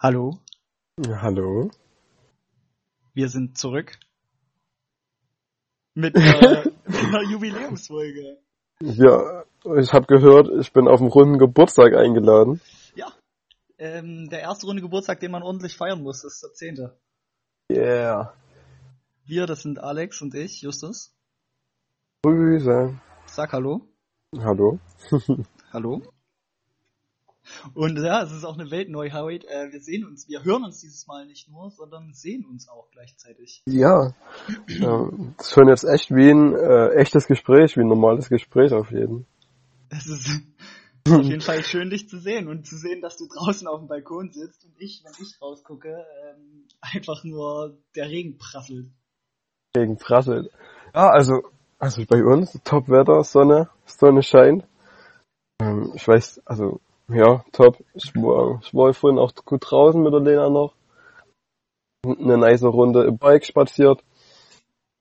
Hallo, Hallo? wir sind zurück. Mit einer, Jubiläumsfolge. Ja, ich habe gehört, ich bin auf dem runden Geburtstag eingeladen. Ja. Ähm, der erste Runde Geburtstag, den man ordentlich feiern muss, ist der zehnte. Yeah. Wir, das sind Alex und ich, Justus. Grüße. Sag Hallo. Hallo? Hallo. Und ja, es ist auch eine Weltneuheit. Äh, wir sehen uns, wir hören uns dieses Mal nicht nur, sondern sehen uns auch gleichzeitig. Ja. Das ist schon jetzt echt wie ein äh, echtes Gespräch, wie ein normales Gespräch auf jeden. Es ist auf jeden Fall schön, dich zu sehen und zu sehen, dass du draußen auf dem Balkon sitzt und ich, wenn ich rausgucke, ähm, einfach nur der Regen prasselt. Gegen Prasselt. Ja, also, also bei uns, Top-Wetter, Sonne, Sonne scheint. Ähm, ich weiß, also, ja, top. Ich war, ich war vorhin auch gut draußen mit der Lena noch. Eine nice Runde im Bike spaziert.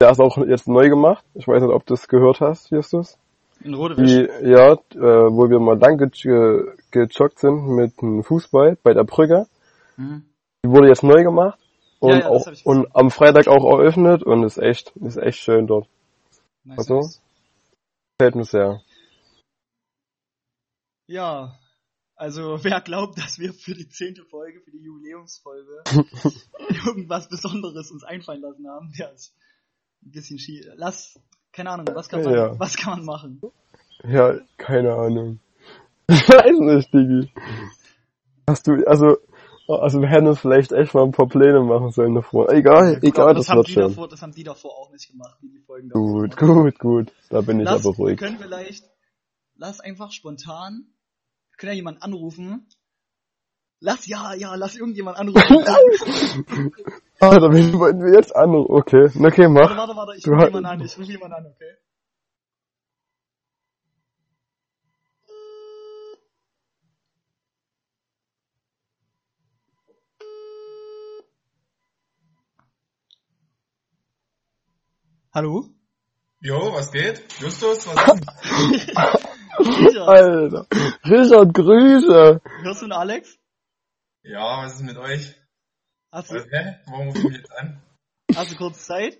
Der ist auch jetzt neu gemacht. Ich weiß nicht, ob du es gehört hast, Justus. In Rodewisch. Die, ja, äh, wo wir mal lang ge ge gejoggt sind mit dem Fußball bei der Brücke. Mhm. Die wurde jetzt neu gemacht. Und, Ja, ja, auch, und am Freitag auch eröffnet und ist echt, ist echt schön dort. Nice, Also? nice. Gefällt mir sehr. Ja, also wer glaubt, dass wir für die zehnte Folge, für die Jubiläumsfolge, irgendwas Besonderes uns einfallen lassen haben, der ist ein bisschen schief. Lass, keine Ahnung, was kann man, Ja. was kann man machen? Ja, keine Ahnung. Ich weiß nicht, Digi. Hast du, also, also wir hätten uns vielleicht echt mal ein paar Pläne machen sollen davor. Egal, Gut, egal, aber das, haben wird die schon. davor, das haben die davor auch nicht gemacht, wie die Folgen davor Gut, gut, gut. Da bin ich Lass, aber wir ruhig. können vielleicht, lass einfach spontan, wir können ja jemanden anrufen. Lass, ja, ja, lass irgendjemand anrufen. Ah, da bin- wollten wir jetzt an. Okay, Na, okay, warte, mach. warte, warte, ich Du ruf jemanden an, ich ruf jemanden an, okay? Hallo? Jo, was geht? Justus, was ist? Richard, Alter. Richard, Grüße. hörst du einen Alex? ja, was ist mit euch? Hast du, Was, hä? Warum rufst du mich jetzt an? hast du kurz Zeit?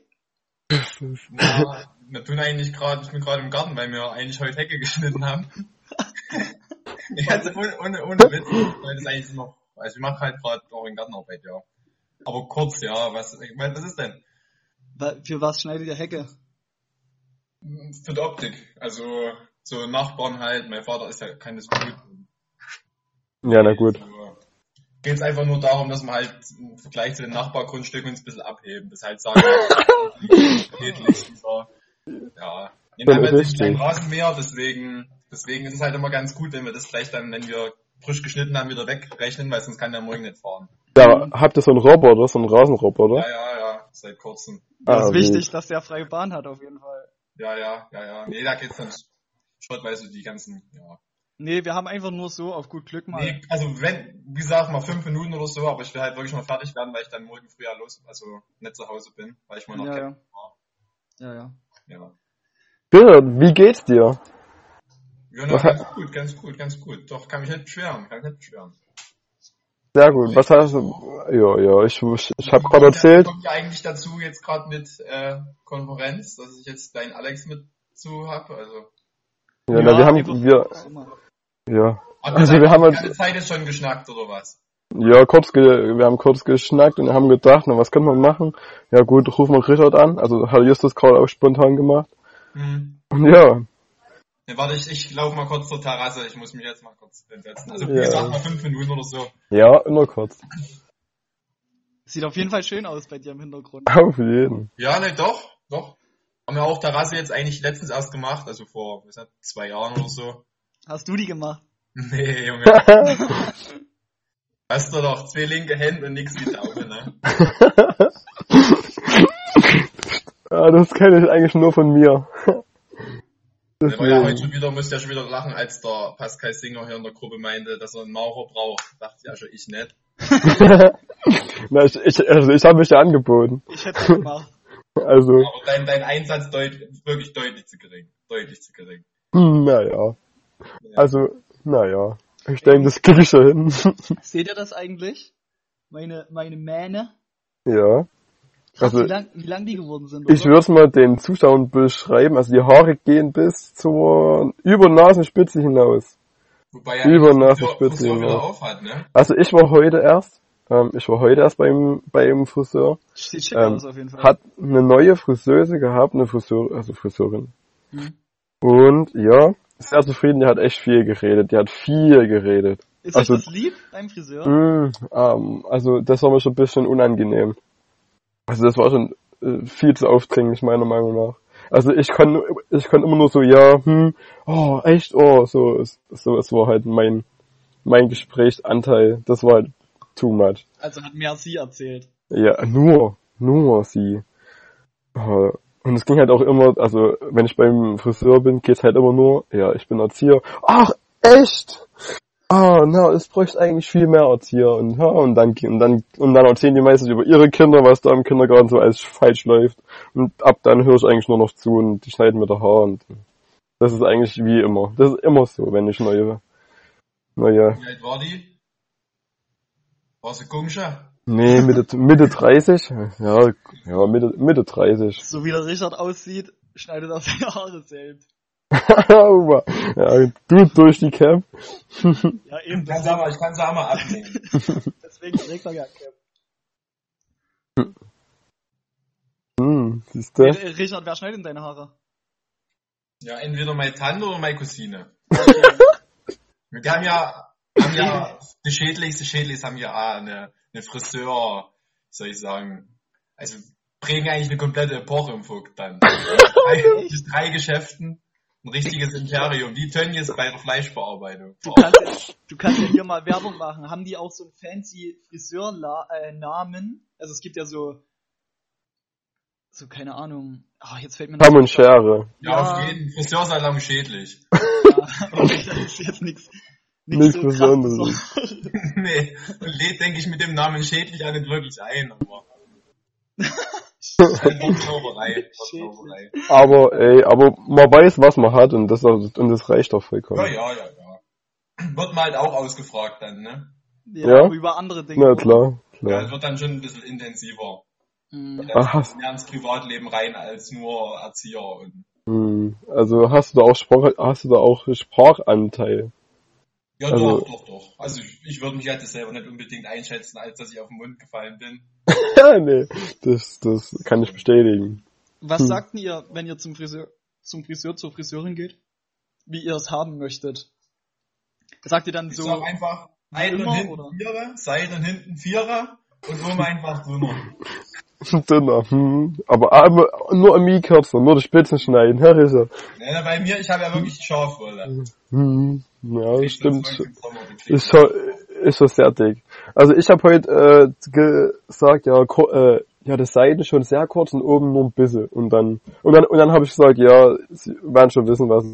Na, wir tun eigentlich gerade, ich bin gerade im Garten, weil wir eigentlich heute Hecke geschnitten haben. ja, also ohne, ohne, ohne Witz, weil das eigentlich noch, also ich mache halt gerade auch in Gartenarbeit, ja. Aber kurz, ja, was, ich mein, was ist denn? Für was schneidet ihr Hecke? Für die Optik, also so Nachbarn halt, mein Vater ist ja, kann das gut. Ja, na gut. Geht es einfach nur darum, dass wir halt im Vergleich zu den Nachbargrundstücken uns ein bisschen abheben. Das halt sagen, über, ja. Wir Ja, haben jetzt keinen Rasenmäher, deswegen, deswegen ist es halt immer ganz gut, wenn wir das gleich dann, wenn wir frisch geschnitten haben, wieder wegrechnen, weil sonst kann der morgen nicht fahren. Ja, habt ihr so einen Roboter, so einen Rasenroboter? Ja, ja, ja, seit kurzem. Das Ah, ist wichtig, dass der freie Bahn hat, auf jeden Fall. Ja, ja, ja, ja. Nee, da geht's dann schrottweise die ganzen, ja. Nee, wir haben einfach nur so auf gut Glück mal. Nee, also wenn, wie gesagt, mal fünf Minuten oder so, aber ich will halt wirklich noch fertig werden, weil ich dann morgen früh ja los, also nicht zu Hause bin, weil ich mal noch Ja, war. Ja, ja. Ja. Richard, wie geht's dir? Ja, na, ganz gut, ganz gut, ganz gut. Doch, kann mich nicht beschweren, kann mich nicht beschweren. Sehr gut. Was hast du? Ja, ja, ich, ich, ich habe gerade erzählt. Kommt ja eigentlich dazu jetzt gerade mit äh, Konferenz, dass ich jetzt deinen Alex mit zu habe, also. Ja, na, wir haben, wir, immer. ja, Habt Also wir haben ganze Zeit jetzt schon geschnackt oder was? ja, kurz, ge, wir haben kurz geschnackt und haben gedacht, na, was können wir machen? Ja gut, rufen wir Richard an. Also hat Justus gerade auch spontan gemacht. Hm. Und ja, Ne, warte, ich, ich laufe mal kurz zur Terrasse, ich muss mich jetzt mal kurz hinsetzen. Also wie Ja. gesagt, mal fünf Minuten oder so. ja, nur kurz. Sieht auf jeden Fall schön aus bei dir im Hintergrund. Auf jeden. Ja, ne, doch, doch. Haben wir auch Terrasse jetzt eigentlich letztens erst gemacht, also vor, das, zwei Jahren oder so. Hast du die gemacht? Nee, Junge. Hast du doch zwei linke Hände und nix wie Taube, ne? ah, das kenne ich eigentlich nur von mir. Der war ja heute schon wieder, musste ja schon wieder lachen, als der Pascal Singer hier in der Gruppe meinte, dass er einen Maurer braucht. Dachte ja schon, ich nicht. na, ich, ich, also ich habe mich ja angeboten. Ich hätte es gemacht. Also, Aber dein, dein Einsatz deut, wirklich deutlich zu gering. Deutlich zu gering. naja. Also, naja. Ich denke, das krieg ich schon hin. Seht ihr das eigentlich? meine, meine Mähne. Ja. Also- wie, lang, wie lang die geworden sind, Ich oder? würde es mal den Zuschauern beschreiben. Also die Haare gehen bis zur über Nasenspitze hinaus. Wobei Über die Nasenspitze hinaus. auf hat, ne? Also ich war heute erst, ähm, ich war heute erst beim beim Friseur. Sieht schick Ähm, aus auf jeden Fall. Hat eine neue Friseuse gehabt, eine Friseur, also Friseurin. Hm. Und ja, sehr zufrieden. Die hat echt viel geredet. Die hat viel geredet. Ist also- euch das lieb beim Friseur? Mm, ähm, also das war mir schon ein bisschen unangenehm. Also das war schon äh, viel zu aufdringlich meiner Meinung nach. Also ich kann ich kann immer nur so ja, hm, oh echt, oh so so es war halt mein mein Gesprächsanteil. Das war halt too much. Also hat mehr sie erzählt. Ja, nur nur sie. Äh, Und es ging halt auch immer, also wenn ich beim Friseur bin, geht's halt immer nur, ja, ich bin Erzieher. Ach, echt? Ah, na, es bräuchte eigentlich viel mehr Erzieher und ja, und dann und dann und dann erzählen die meistens über ihre Kinder, was da im Kindergarten so alles falsch läuft. Und ab dann höre ich eigentlich nur noch zu und die schneiden mir der Haar und das ist eigentlich wie immer. Das ist immer so, wenn ich neue neue Wie alt war die? War sie Kungsche? Nee, Mitte Mitte 30? Ja, ja, Mitte Mitte 30. So wie der Richard aussieht, schneidet er seine Haare selbst. ja, du durch die Cap. Ja, eben. Ich kann sie auch mal, ich kann sie auch mal abnehmen. Deswegen trägt er ja Cap. Hm, siehst du? Äh, Richard, wer schneidet denn deine Haare? Ja, entweder meine Tante oder meine Cousine. Wir haben ja, haben ja, die Schädlichste Schädlichs haben ja auch eine, eine Friseur, wie soll ich sagen, also prägen eigentlich eine komplette Epoche im Vogt dann. drei, drei Geschäften, ein richtiges Imperium, wie Tönnies bei der Fleischbearbeitung. Du kannst, ja, du kannst ja hier mal Werbung machen. Haben die auch so einen fancy Friseurnamen? Also es gibt ja so, so keine Ahnung. Ah, jetzt fällt mir Kamm und Schere. Ja, Ja. auf jeden Friseursalon schädlich. Ja, okay, das ist jetzt nichts. Nichts so Besonderes. krasses. nee, und lädt, denke ich, mit dem Namen schädlich auch nicht wirklich ein, aber. Aber ey, aber man weiß, was man hat und das und das reicht doch vollkommen. Ja, ja, ja, ja. Wird man halt auch ausgefragt dann, ne? Ja, Ja? über andere Dinge. Na klar, Ja, klar. das wird dann schon ein bisschen intensiver. Mhm. Ach, hast, Mehr ins Privatleben rein als nur Erzieher und. hm, also hast du da auch Sprach, hast du da auch Sprachanteil? Ja, Also- doch, doch, doch. Also ich, ich würde mich halt selber nicht unbedingt einschätzen, als dass ich auf den Mund gefallen bin. Ja, nee, das, das kann ich bestätigen. Was Hm. sagt denn ihr, wenn ihr zum Friseur, zum Friseur, zur Friseurin geht? Wie ihr es haben möchtet? Sagt ihr dann Ich so, sag einfach, Seiten und hinten oder? Vierer, Seiten und hinten Vierer und oben einfach drüber. Dünner, hm. Aber aber nur am kürzer, nur die Spitzen schneiden, Herr Risser. Ja, bei mir, ich habe ja wirklich die Schafwolle. Hm, ja, Ich stimmt. Ist schon, ist schon sehr dick. Also ich habe heute äh, gesagt, ja, äh, ja, das Seiten schon sehr kurz und oben nur ein bisschen. Und dann und dann und dann habe ich gesagt, ja, sie werden schon wissen, was.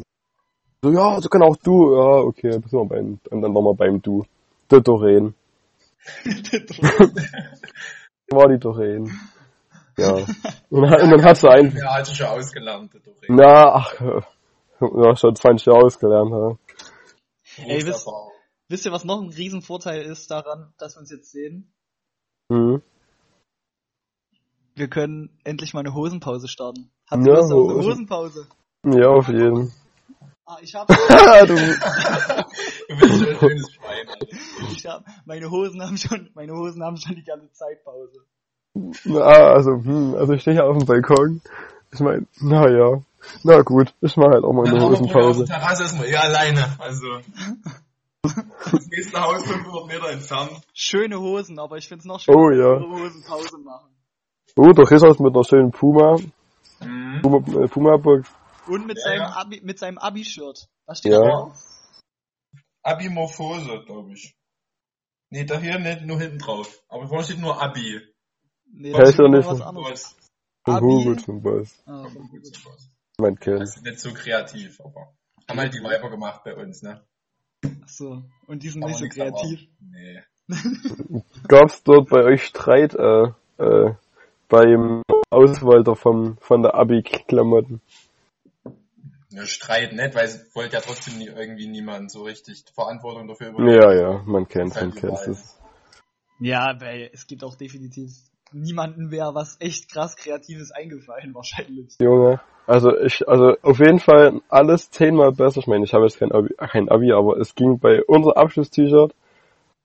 So, ja, so kann auch du. Ja, okay, bist wir beim und dann waren wir beim Du. Der Doreen. War die Doreen. Ja. Und, dann- und dann hat sie ein, Ja, hat sie schon ausgelernt, der Doreen. na, ach, ja, schon 20 Jahre ausgelernt, ja. Ey, wisst- wisst ihr, was noch ein Riesenvorteil ist daran, dass wir uns jetzt sehen? Hm. Wir können endlich mal eine Hosenpause starten. Habt Ja, ihr Lust auf eine Hosen- Hosenpause? Ja, auf jeden. Ah, ich hab, du, Du bist ein schönes Schwein, Alter. ich hab, meine Hosen haben schon, meine Hosen haben schon die ganze Zeit Pause. na, also, hm, also ich stehe hier auf dem Balkon. Ich meine, na ja. Na gut, ich mache halt auch mal eine wir auf Hosenpause. der Terrasse ist man eh alleine. Also. Das nächste Haus 500 Meter entfernt. Schöne Hosen, aber ich find's noch schöner, Oh, ja. Hosenpause machen. Oh, doch ist das mit einer schönen Puma, Mhm. Puma, äh, Puma-Box. Und mit Ja, seinem ja. Abi, mit seinem Abi-Shirt. Was steht Ja. da drauf? Abimorphose, glaube ich. Nee, da hier nicht, nur hinten drauf. Aber vorne steht nur Abi. Nee, das ist ja nicht was anderes. Von Abi. Hugo zum Boss. Ah, Mein Kind. Das ist nicht so kreativ, aber haben halt die Weiber gemacht bei uns, ne? ach so. Und die sind Kann nicht so man kreativ. Nee. Gab's dort bei euch Streit, äh, äh, beim Auswalter vom, von der Abi-Klamotten? Ne, Streit nicht, weil es wollte ja trotzdem nie, irgendwie niemand so richtig Verantwortung dafür übernehmen. Ja, ja, man kennt's, Ist halt man überall. Das, Ja, weil es gibt auch definitiv niemanden mehr was echt krass Kreatives eingefallen, wahrscheinlich. Junge. Also ich, also auf jeden Fall alles zehnmal besser. Ich meine, ich habe jetzt kein Abi, kein Abi, aber es ging bei unser Abschluss-T-Shirt,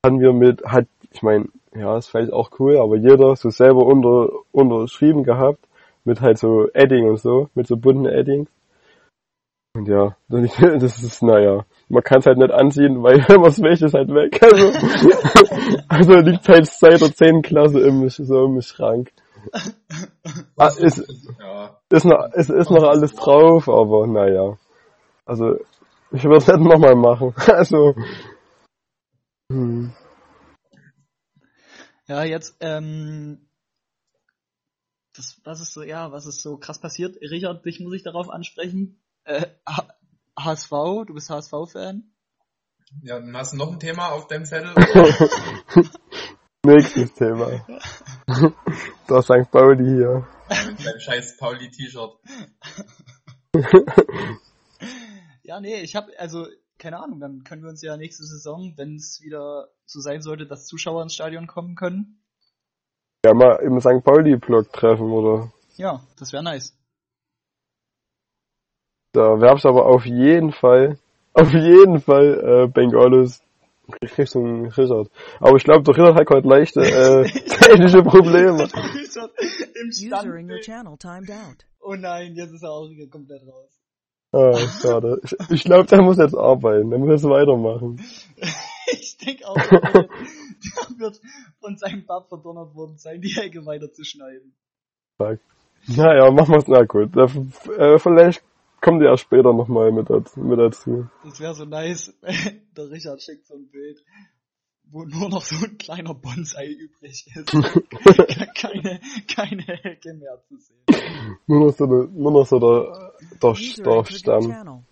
hatten wir mit, hat, ich meine, ja, ist vielleicht auch cool, aber jeder so selber unter, unterschrieben gehabt, mit halt so Edding und so, mit so bunten Edding. Und ja, das ist, naja, man kann es halt nicht anziehen, weil wenn man es wäscht, ist halt weg. Also, also liegt halt seit der 10. Klasse im, so im Schrank. Ah, ist, ist noch, ist, ist noch alles drauf, aber naja. Also, ich würde es nicht nochmal machen. Also, hm. Ja, jetzt, ähm, das, was ist so, ja, was ist so krass passiert? Richard, dich muss ich darauf ansprechen. Äh, HSV, du bist HSV-Fan? Ja, dann hast du noch ein Thema auf deinem Zettel. nächstes Thema. Da ist St. Pauli hier. mit deinem scheiß Pauli-T-Shirt. Ja, nee, ich habe also keine Ahnung, dann können wir uns ja nächste Saison, wenn es wieder so sein sollte, dass Zuschauer ins Stadion kommen können. Ja, mal im St. Pauli-Blog treffen, oder? Ja, das wäre nice. Da werbst aber auf jeden Fall, auf jeden Fall, äh, Bengalos Richtung Richard. Aber ich glaube, der Richard hat heute leichte, äh, technische Probleme. Richard Im Stand. Oh nein, jetzt ist er auch wieder komplett raus. Ah, schade. Ich, ich glaube, der muss jetzt arbeiten, der muss jetzt weitermachen. Ich denke auch, der wird, von seinem Bab verdonnert worden sein, die Ecke weiterzuschneiden. Naja, machen wir's na gut. Äh, äh, vielleicht kommt ihr ja später nochmal mit, dazu- mit dazu. Das wäre so nice. Der Richard schickt so ein Bild, wo nur noch so ein kleiner Bonsai übrig ist. keine, keine Hecke mehr zu sehen. Nur noch so, eine, nur noch so der, der, der Stamm.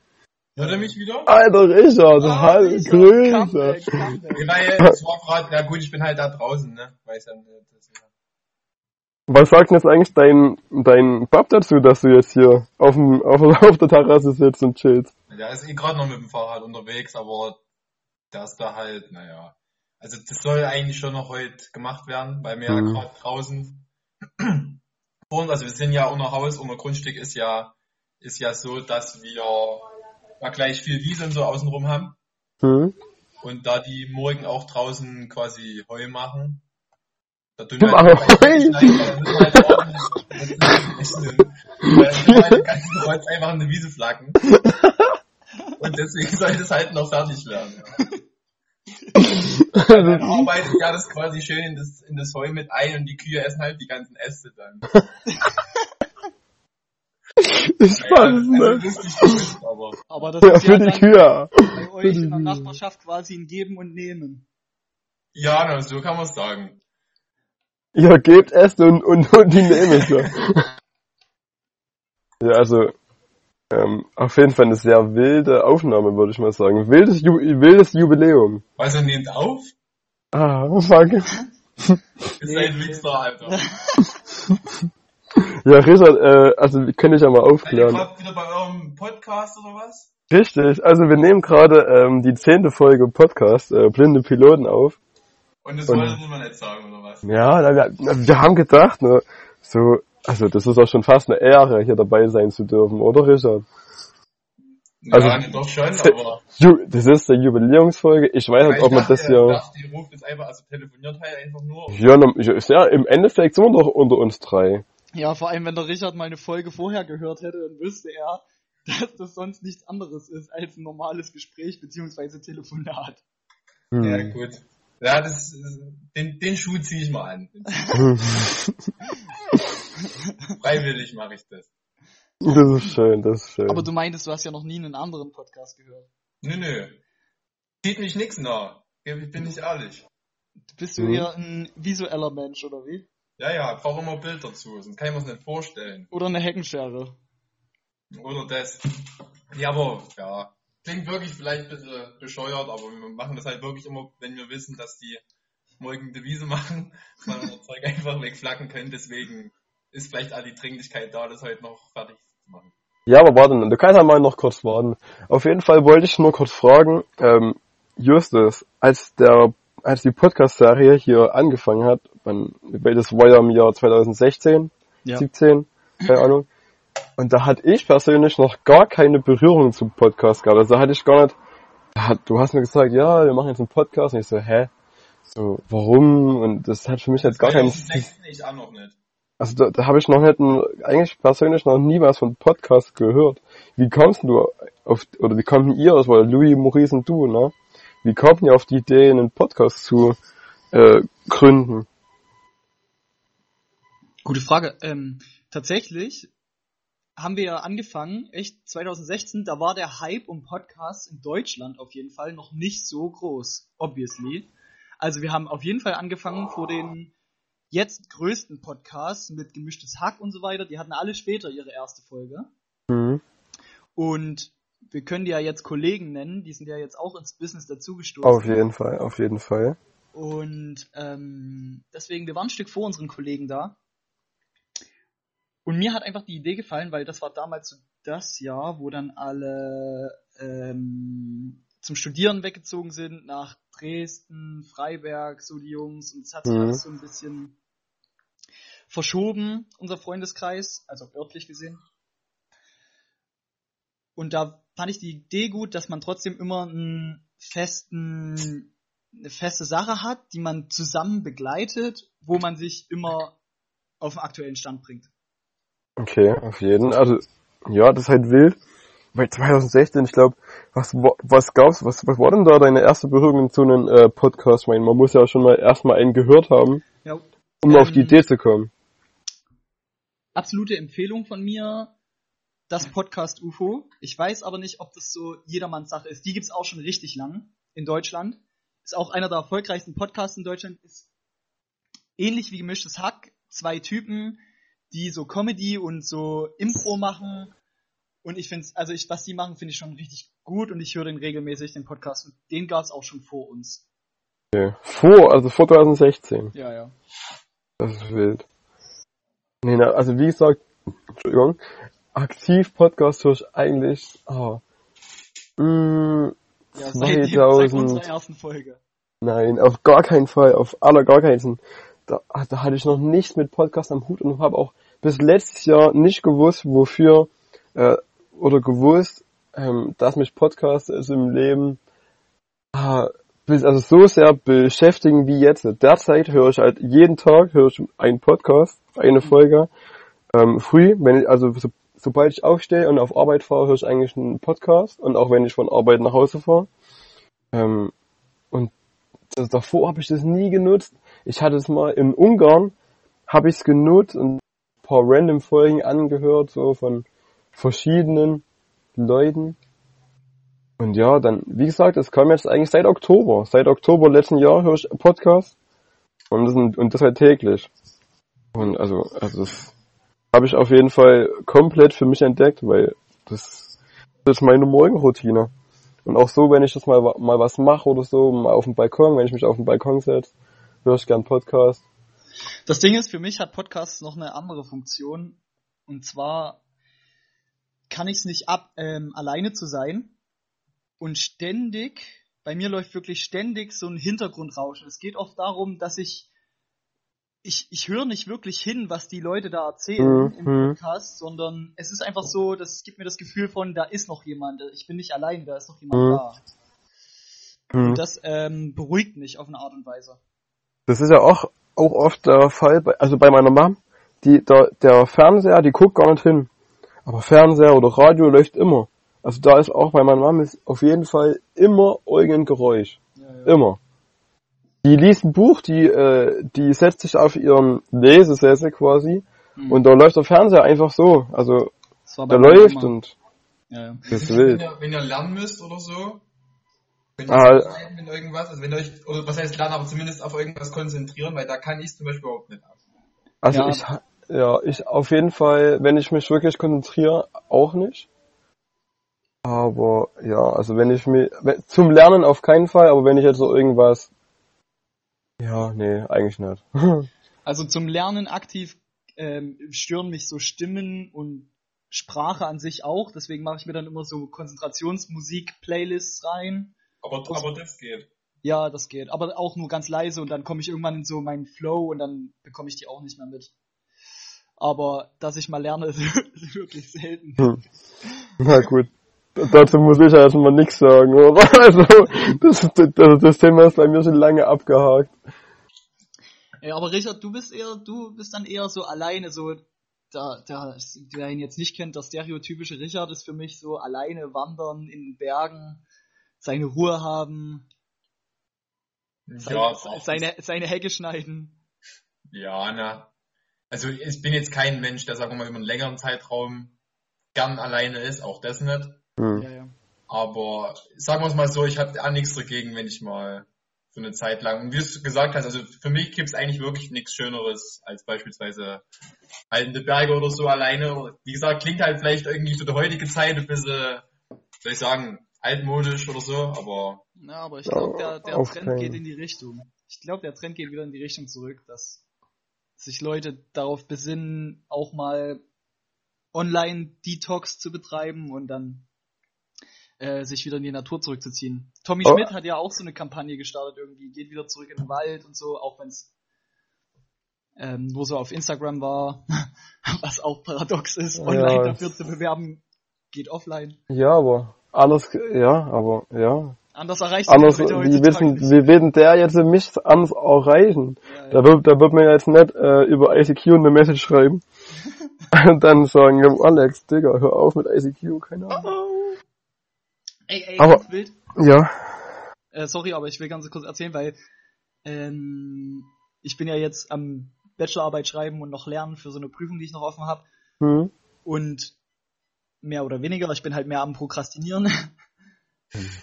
Hört er mich wieder? Alter Richard, Ah, hallo, Grüße. Es war gerade, ja gut, ich bin halt da draußen, ne? Weiß ja nicht. Was sagt denn jetzt eigentlich dein, dein Bab dazu, dass du jetzt hier auf, dem, auf, auf der Terrasse sitzt und chillst? Der ist eh gerade noch mit dem Fahrrad unterwegs, aber der ist da halt, naja. Also das soll eigentlich schon noch heute gemacht werden, weil wir Mhm. ja gerade draußen wohnen. Also wir sind ja unser Haus, unser Grundstück ist ja ist ja so, dass wir ja gleich viel Wiese und so außenrum haben. Hm? Und da die morgen auch draußen quasi Heu machen, eine- weil halt ganzen Kreuz einfach in eine Wiese flacken. Und deswegen soll das halt noch fertig werden. Ja. Dann arbeitet ja das quasi schön in das, in das Heu mit ein und die Kühe essen halt die ganzen Äste dann. Ist Ja, spannend, also nicht, aber Aber das Ja, ist ja für die dann Kühe. bei euch in der Nachbarschaft quasi ein Geben und Nehmen. ja, na, so kann man es sagen. Ihr gebt es und, und, und die nehmen es. ja. ja, also, ähm, auf jeden Fall eine sehr wilde Aufnahme, würde ich mal sagen. Wildes, Ju wildes Jubiläum. Was er nimmt auf? Ah, fuck. Ist ein Wichser, Alter. Ja, Richard, äh, also, kann ich ja mal Seid ihr aufklären. wieder bei eurem Podcast oder was? Richtig, also wir nehmen gerade ähm, die zehnte Folge Podcast, äh, Blinde Piloten auf. Und das Und- wollte man nicht sagen, oder was? Ja, wir, wir haben gedacht, ne, so, also das ist auch schon fast eine Ehre, hier dabei sein zu dürfen, oder Richard? Also- ja, doch schon, aber... Ju das ist der Jubiläumsfolge. Ich weiß nicht, ob man das hier... dachte, ihr ruft jetzt einfach, also telefoniert halt einfach nur. Ja, ja, im Endeffekt sind wir doch unter uns drei. Ja, vor allem, wenn der Richard mal eine Folge vorher gehört hätte, dann wüsste er, dass das sonst nichts anderes ist als ein normales Gespräch beziehungsweise Telefonat. Hm. Ja, gut. Ja, das, den, den Schuh ziehe ich mal an. Freiwillig mache ich das. Das ist schön, das ist schön. Aber du meintest, du hast ja noch nie einen anderen Podcast gehört. Nö, nö. Sieht mich nix nach. Ich bin nicht ehrlich. Bist du Mhm. eher ein visueller Mensch, oder wie? Ja, ja, brauche immer Bild dazu, sonst kann ich mir das nicht vorstellen. Oder eine Heckenschere? Oder das. Ja, aber, ja. Klingt wirklich vielleicht ein bisschen bescheuert, aber wir machen das halt wirklich immer, wenn wir wissen, dass die morgen Devise machen, dass man das Zeug einfach wegflacken können. Deswegen ist vielleicht all die Dringlichkeit da, das heute noch fertig zu machen. Ja, aber warte, du kannst ja mal noch kurz warten. Auf jeden Fall wollte ich nur kurz fragen, ähm, Justus, als der als die Podcast-Serie hier angefangen hat, man, weil das war ja im Jahr 2016, Ja. 17, keine Ahnung. Und da hatte ich persönlich noch gar keine Berührung zum Podcast gehabt. Also da hatte ich gar nicht, da hat, du hast mir gesagt, ja, wir machen jetzt einen Podcast. Und ich so, hä? So, warum? Und das hat für mich jetzt gar keinen, 2016 ich auch noch nicht. also da, da habe ich noch nicht, eigentlich persönlich noch nie was von Podcast gehört. Wie kommst du auf, oder wie kommt denn ihr, das war Louis, Maurice und du, ne? Wie kommt ihr auf die Idee, einen Podcast zu äh, gründen? Gute Frage. Ähm, tatsächlich haben wir ja angefangen, echt 2016, da war der Hype um Podcasts in Deutschland auf jeden Fall noch nicht so groß, obviously. Also wir haben auf jeden Fall angefangen vor den jetzt größten Podcasts mit gemischtes Hack und so weiter. Die hatten alle später ihre erste Folge. Mhm. Und wir können die ja jetzt Kollegen nennen, die sind ja jetzt auch ins Business dazugestoßen. Auf jeden Fall, auf jeden Fall. Und ähm, deswegen, wir waren ein Stück vor unseren Kollegen da. Und mir hat einfach die Idee gefallen, weil das war damals so das Jahr, wo dann alle ähm, zum Studieren weggezogen sind nach Dresden, Freiberg, so die Jungs. Und es hat sich Mhm. alles so ein bisschen verschoben, unser Freundeskreis, also örtlich gesehen. Und da fand ich die Idee gut, dass man trotzdem immer einen festen, eine feste Sache hat, die man zusammen begleitet, wo man sich immer auf den aktuellen Stand bringt. Okay, auf jeden. Also, ja, das ist halt wild. Bei 2016, ich glaube, was, wa- was gab's, was, was war denn da deine erste Berührung zu einem äh, Podcast? Ich meine, man muss ja schon mal erstmal einen gehört haben, Ja, um auf die Ähm, Idee zu kommen. absolute Empfehlung von mir, das Podcast UFO. Ich weiß aber nicht, ob das so jedermanns Sache ist. Die gibt's auch schon richtig lang in Deutschland. Ist auch einer der erfolgreichsten Podcasts in Deutschland. Ist ähnlich wie gemischtes Hack. Zwei Typen, die so Comedy und so Impro machen. Und ich finde, also ich, was die machen, finde ich schon richtig gut und ich höre den regelmäßig, den Podcast. Und den gab's auch schon vor uns. Okay. Vor, also vor 2016. Ja, ja. Das ist wild. Nee, na, also wie gesagt, Entschuldigung, aktiv Podcast höre ich eigentlich, ah, mm, Ja, seit, dem- seit 2000, unserer ersten Folge. nein, auf gar keinen Fall, auf aller gar keinen Fall. Da, da hatte ich noch nichts mit Podcast am Hut und habe auch bis letztes Jahr nicht gewusst, wofür, äh, oder gewusst, ähm, dass mich Podcast ist im Leben, ah, bis, also so sehr beschäftigen wie jetzt. Derzeit höre ich halt jeden Tag höre ich einen Podcast, eine Folge. Ähm, früh, wenn ich, also so, sobald ich aufstehe und auf Arbeit fahre, höre ich eigentlich einen Podcast und auch wenn ich von Arbeit nach Hause fahre. Ähm, und das, davor habe ich das nie genutzt. Ich hatte es mal in Ungarn, habe ich es genutzt und ein paar random Folgen angehört, so von verschiedenen Leuten. Und ja, dann, wie gesagt, es kam jetzt eigentlich seit Oktober. Seit Oktober letzten Jahr höre ich Podcast. Und das, und das halt täglich. Und also, also das habe ich auf jeden Fall komplett für mich entdeckt, weil das, das ist meine Morgenroutine. Und auch so, wenn ich das mal, mal was mache oder so, mal auf dem Balkon, wenn ich mich auf den Balkon setze, ich gern Podcast. Das Ding ist, für mich hat Podcast noch eine andere Funktion. Und zwar kann ich es nicht ab, ähm, alleine zu sein und ständig, bei mir läuft wirklich ständig so ein Hintergrundrauschen. Es geht oft darum, dass ich, ich, ich höre nicht wirklich hin, was die Leute da erzählen im Mhm. Podcast, sondern es ist einfach so, das gibt mir das Gefühl von, da ist noch jemand, ich bin nicht allein, da ist noch jemand Mhm. da. Hm. Und das ähm, beruhigt mich auf eine Art und Weise. Das ist ja auch, auch oft der Fall, bei, also bei meiner Mom, die, der, der Fernseher, die guckt gar nicht hin. Aber Fernseher oder Radio läuft immer. Also da ist auch bei meiner Mom ist auf jeden Fall immer irgendein Geräusch. Ja, ja. Immer. Die liest ein Buch, die, äh, die setzt sich auf ihren Lesesessel quasi Mhm. und da läuft der Fernseher einfach so. Also der läuft Mama. und Ja, ja. das ist wenn, wild. ihr, wenn ihr lernen müsst oder so, könnt ihr Ah. wenn irgendwas, also wenn ihr euch, oder was heißt lernen, aber zumindest auf irgendwas konzentrieren, weil da kann ich zum Beispiel überhaupt nicht ab. Also Ja. ich, ja, ich auf jeden Fall, wenn ich mich wirklich konzentriere, auch nicht. Aber ja, also wenn ich mir, wenn- zum Lernen auf keinen Fall, aber wenn ich jetzt so irgendwas, ja, nee, eigentlich nicht. Also zum Lernen aktiv ähm, stören mich so Stimmen und Sprache an sich auch. Deswegen mache ich mir dann immer so Konzentrationsmusik-Playlists rein. Aber, aber das geht. Ja, das geht. Aber auch nur ganz leise und dann komme ich irgendwann in so meinen Flow und dann bekomme ich die auch nicht mehr mit. Aber dass ich mal lerne, ist wirklich selten. Hm. Na gut. Dazu muss ich ja erstmal nichts sagen, oder? Also, das, das, das Thema ist bei mir schon lange abgehakt. Ja, aber Richard, du bist eher, du bist dann eher so alleine, so, da, da, wer ihn jetzt nicht kennt, der stereotypische Richard ist für mich so alleine wandern in den Bergen, seine Ruhe haben, Ja, seine, seine Hecke schneiden. Ja, na. Also ich bin jetzt kein Mensch, der, sagen wir mal, über einen längeren Zeitraum gern alleine ist, auch das nicht. Hm. Ja, ja. Aber sagen wir es mal so, ich habe auch nichts dagegen, wenn ich mal für eine Zeit lang, und wie du es gesagt hast, also für mich gibt es eigentlich wirklich nichts Schöneres als beispielsweise halt in die Berge oder so alleine. Wie gesagt, klingt halt vielleicht irgendwie für die heutige Zeit ein bisschen, soll ich sagen, altmodisch oder so, aber Ja, aber ich glaube, der, der Trend geht in die Richtung. Ich glaube, der Trend geht wieder in die Richtung zurück, dass sich Leute darauf besinnen, auch mal Online-Detox zu betreiben und dann äh, sich wieder in die Natur zurückzuziehen. Tommy Oh. Schmidt hat ja auch so eine Kampagne gestartet irgendwie, geht wieder zurück in den Wald und so, auch wenn es ähm, nur so auf Instagram war, was auch paradox ist, Ja, online es- dafür zu bewerben, geht offline. Ja, aber anders, ja, aber ja. Anders erreicht Anders, Leute wie wissen, nicht. wie werden der jetzt mich anders erreichen? Ja, ja. Da wird, da wird man ja jetzt nicht äh, über ICQ eine Message schreiben und dann sagen, ja, Alex, Digga, hör auf mit ICQ, keine Ahnung. Ey, ey, Aber- ganz wild. Ja, Äh, sorry, aber ich will ganz kurz erzählen, weil ähm, ich bin ja jetzt am Bachelorarbeit schreiben und noch lernen für so eine Prüfung, die ich noch offen habe. hm. Und mehr oder weniger, ich bin halt mehr am Prokrastinieren.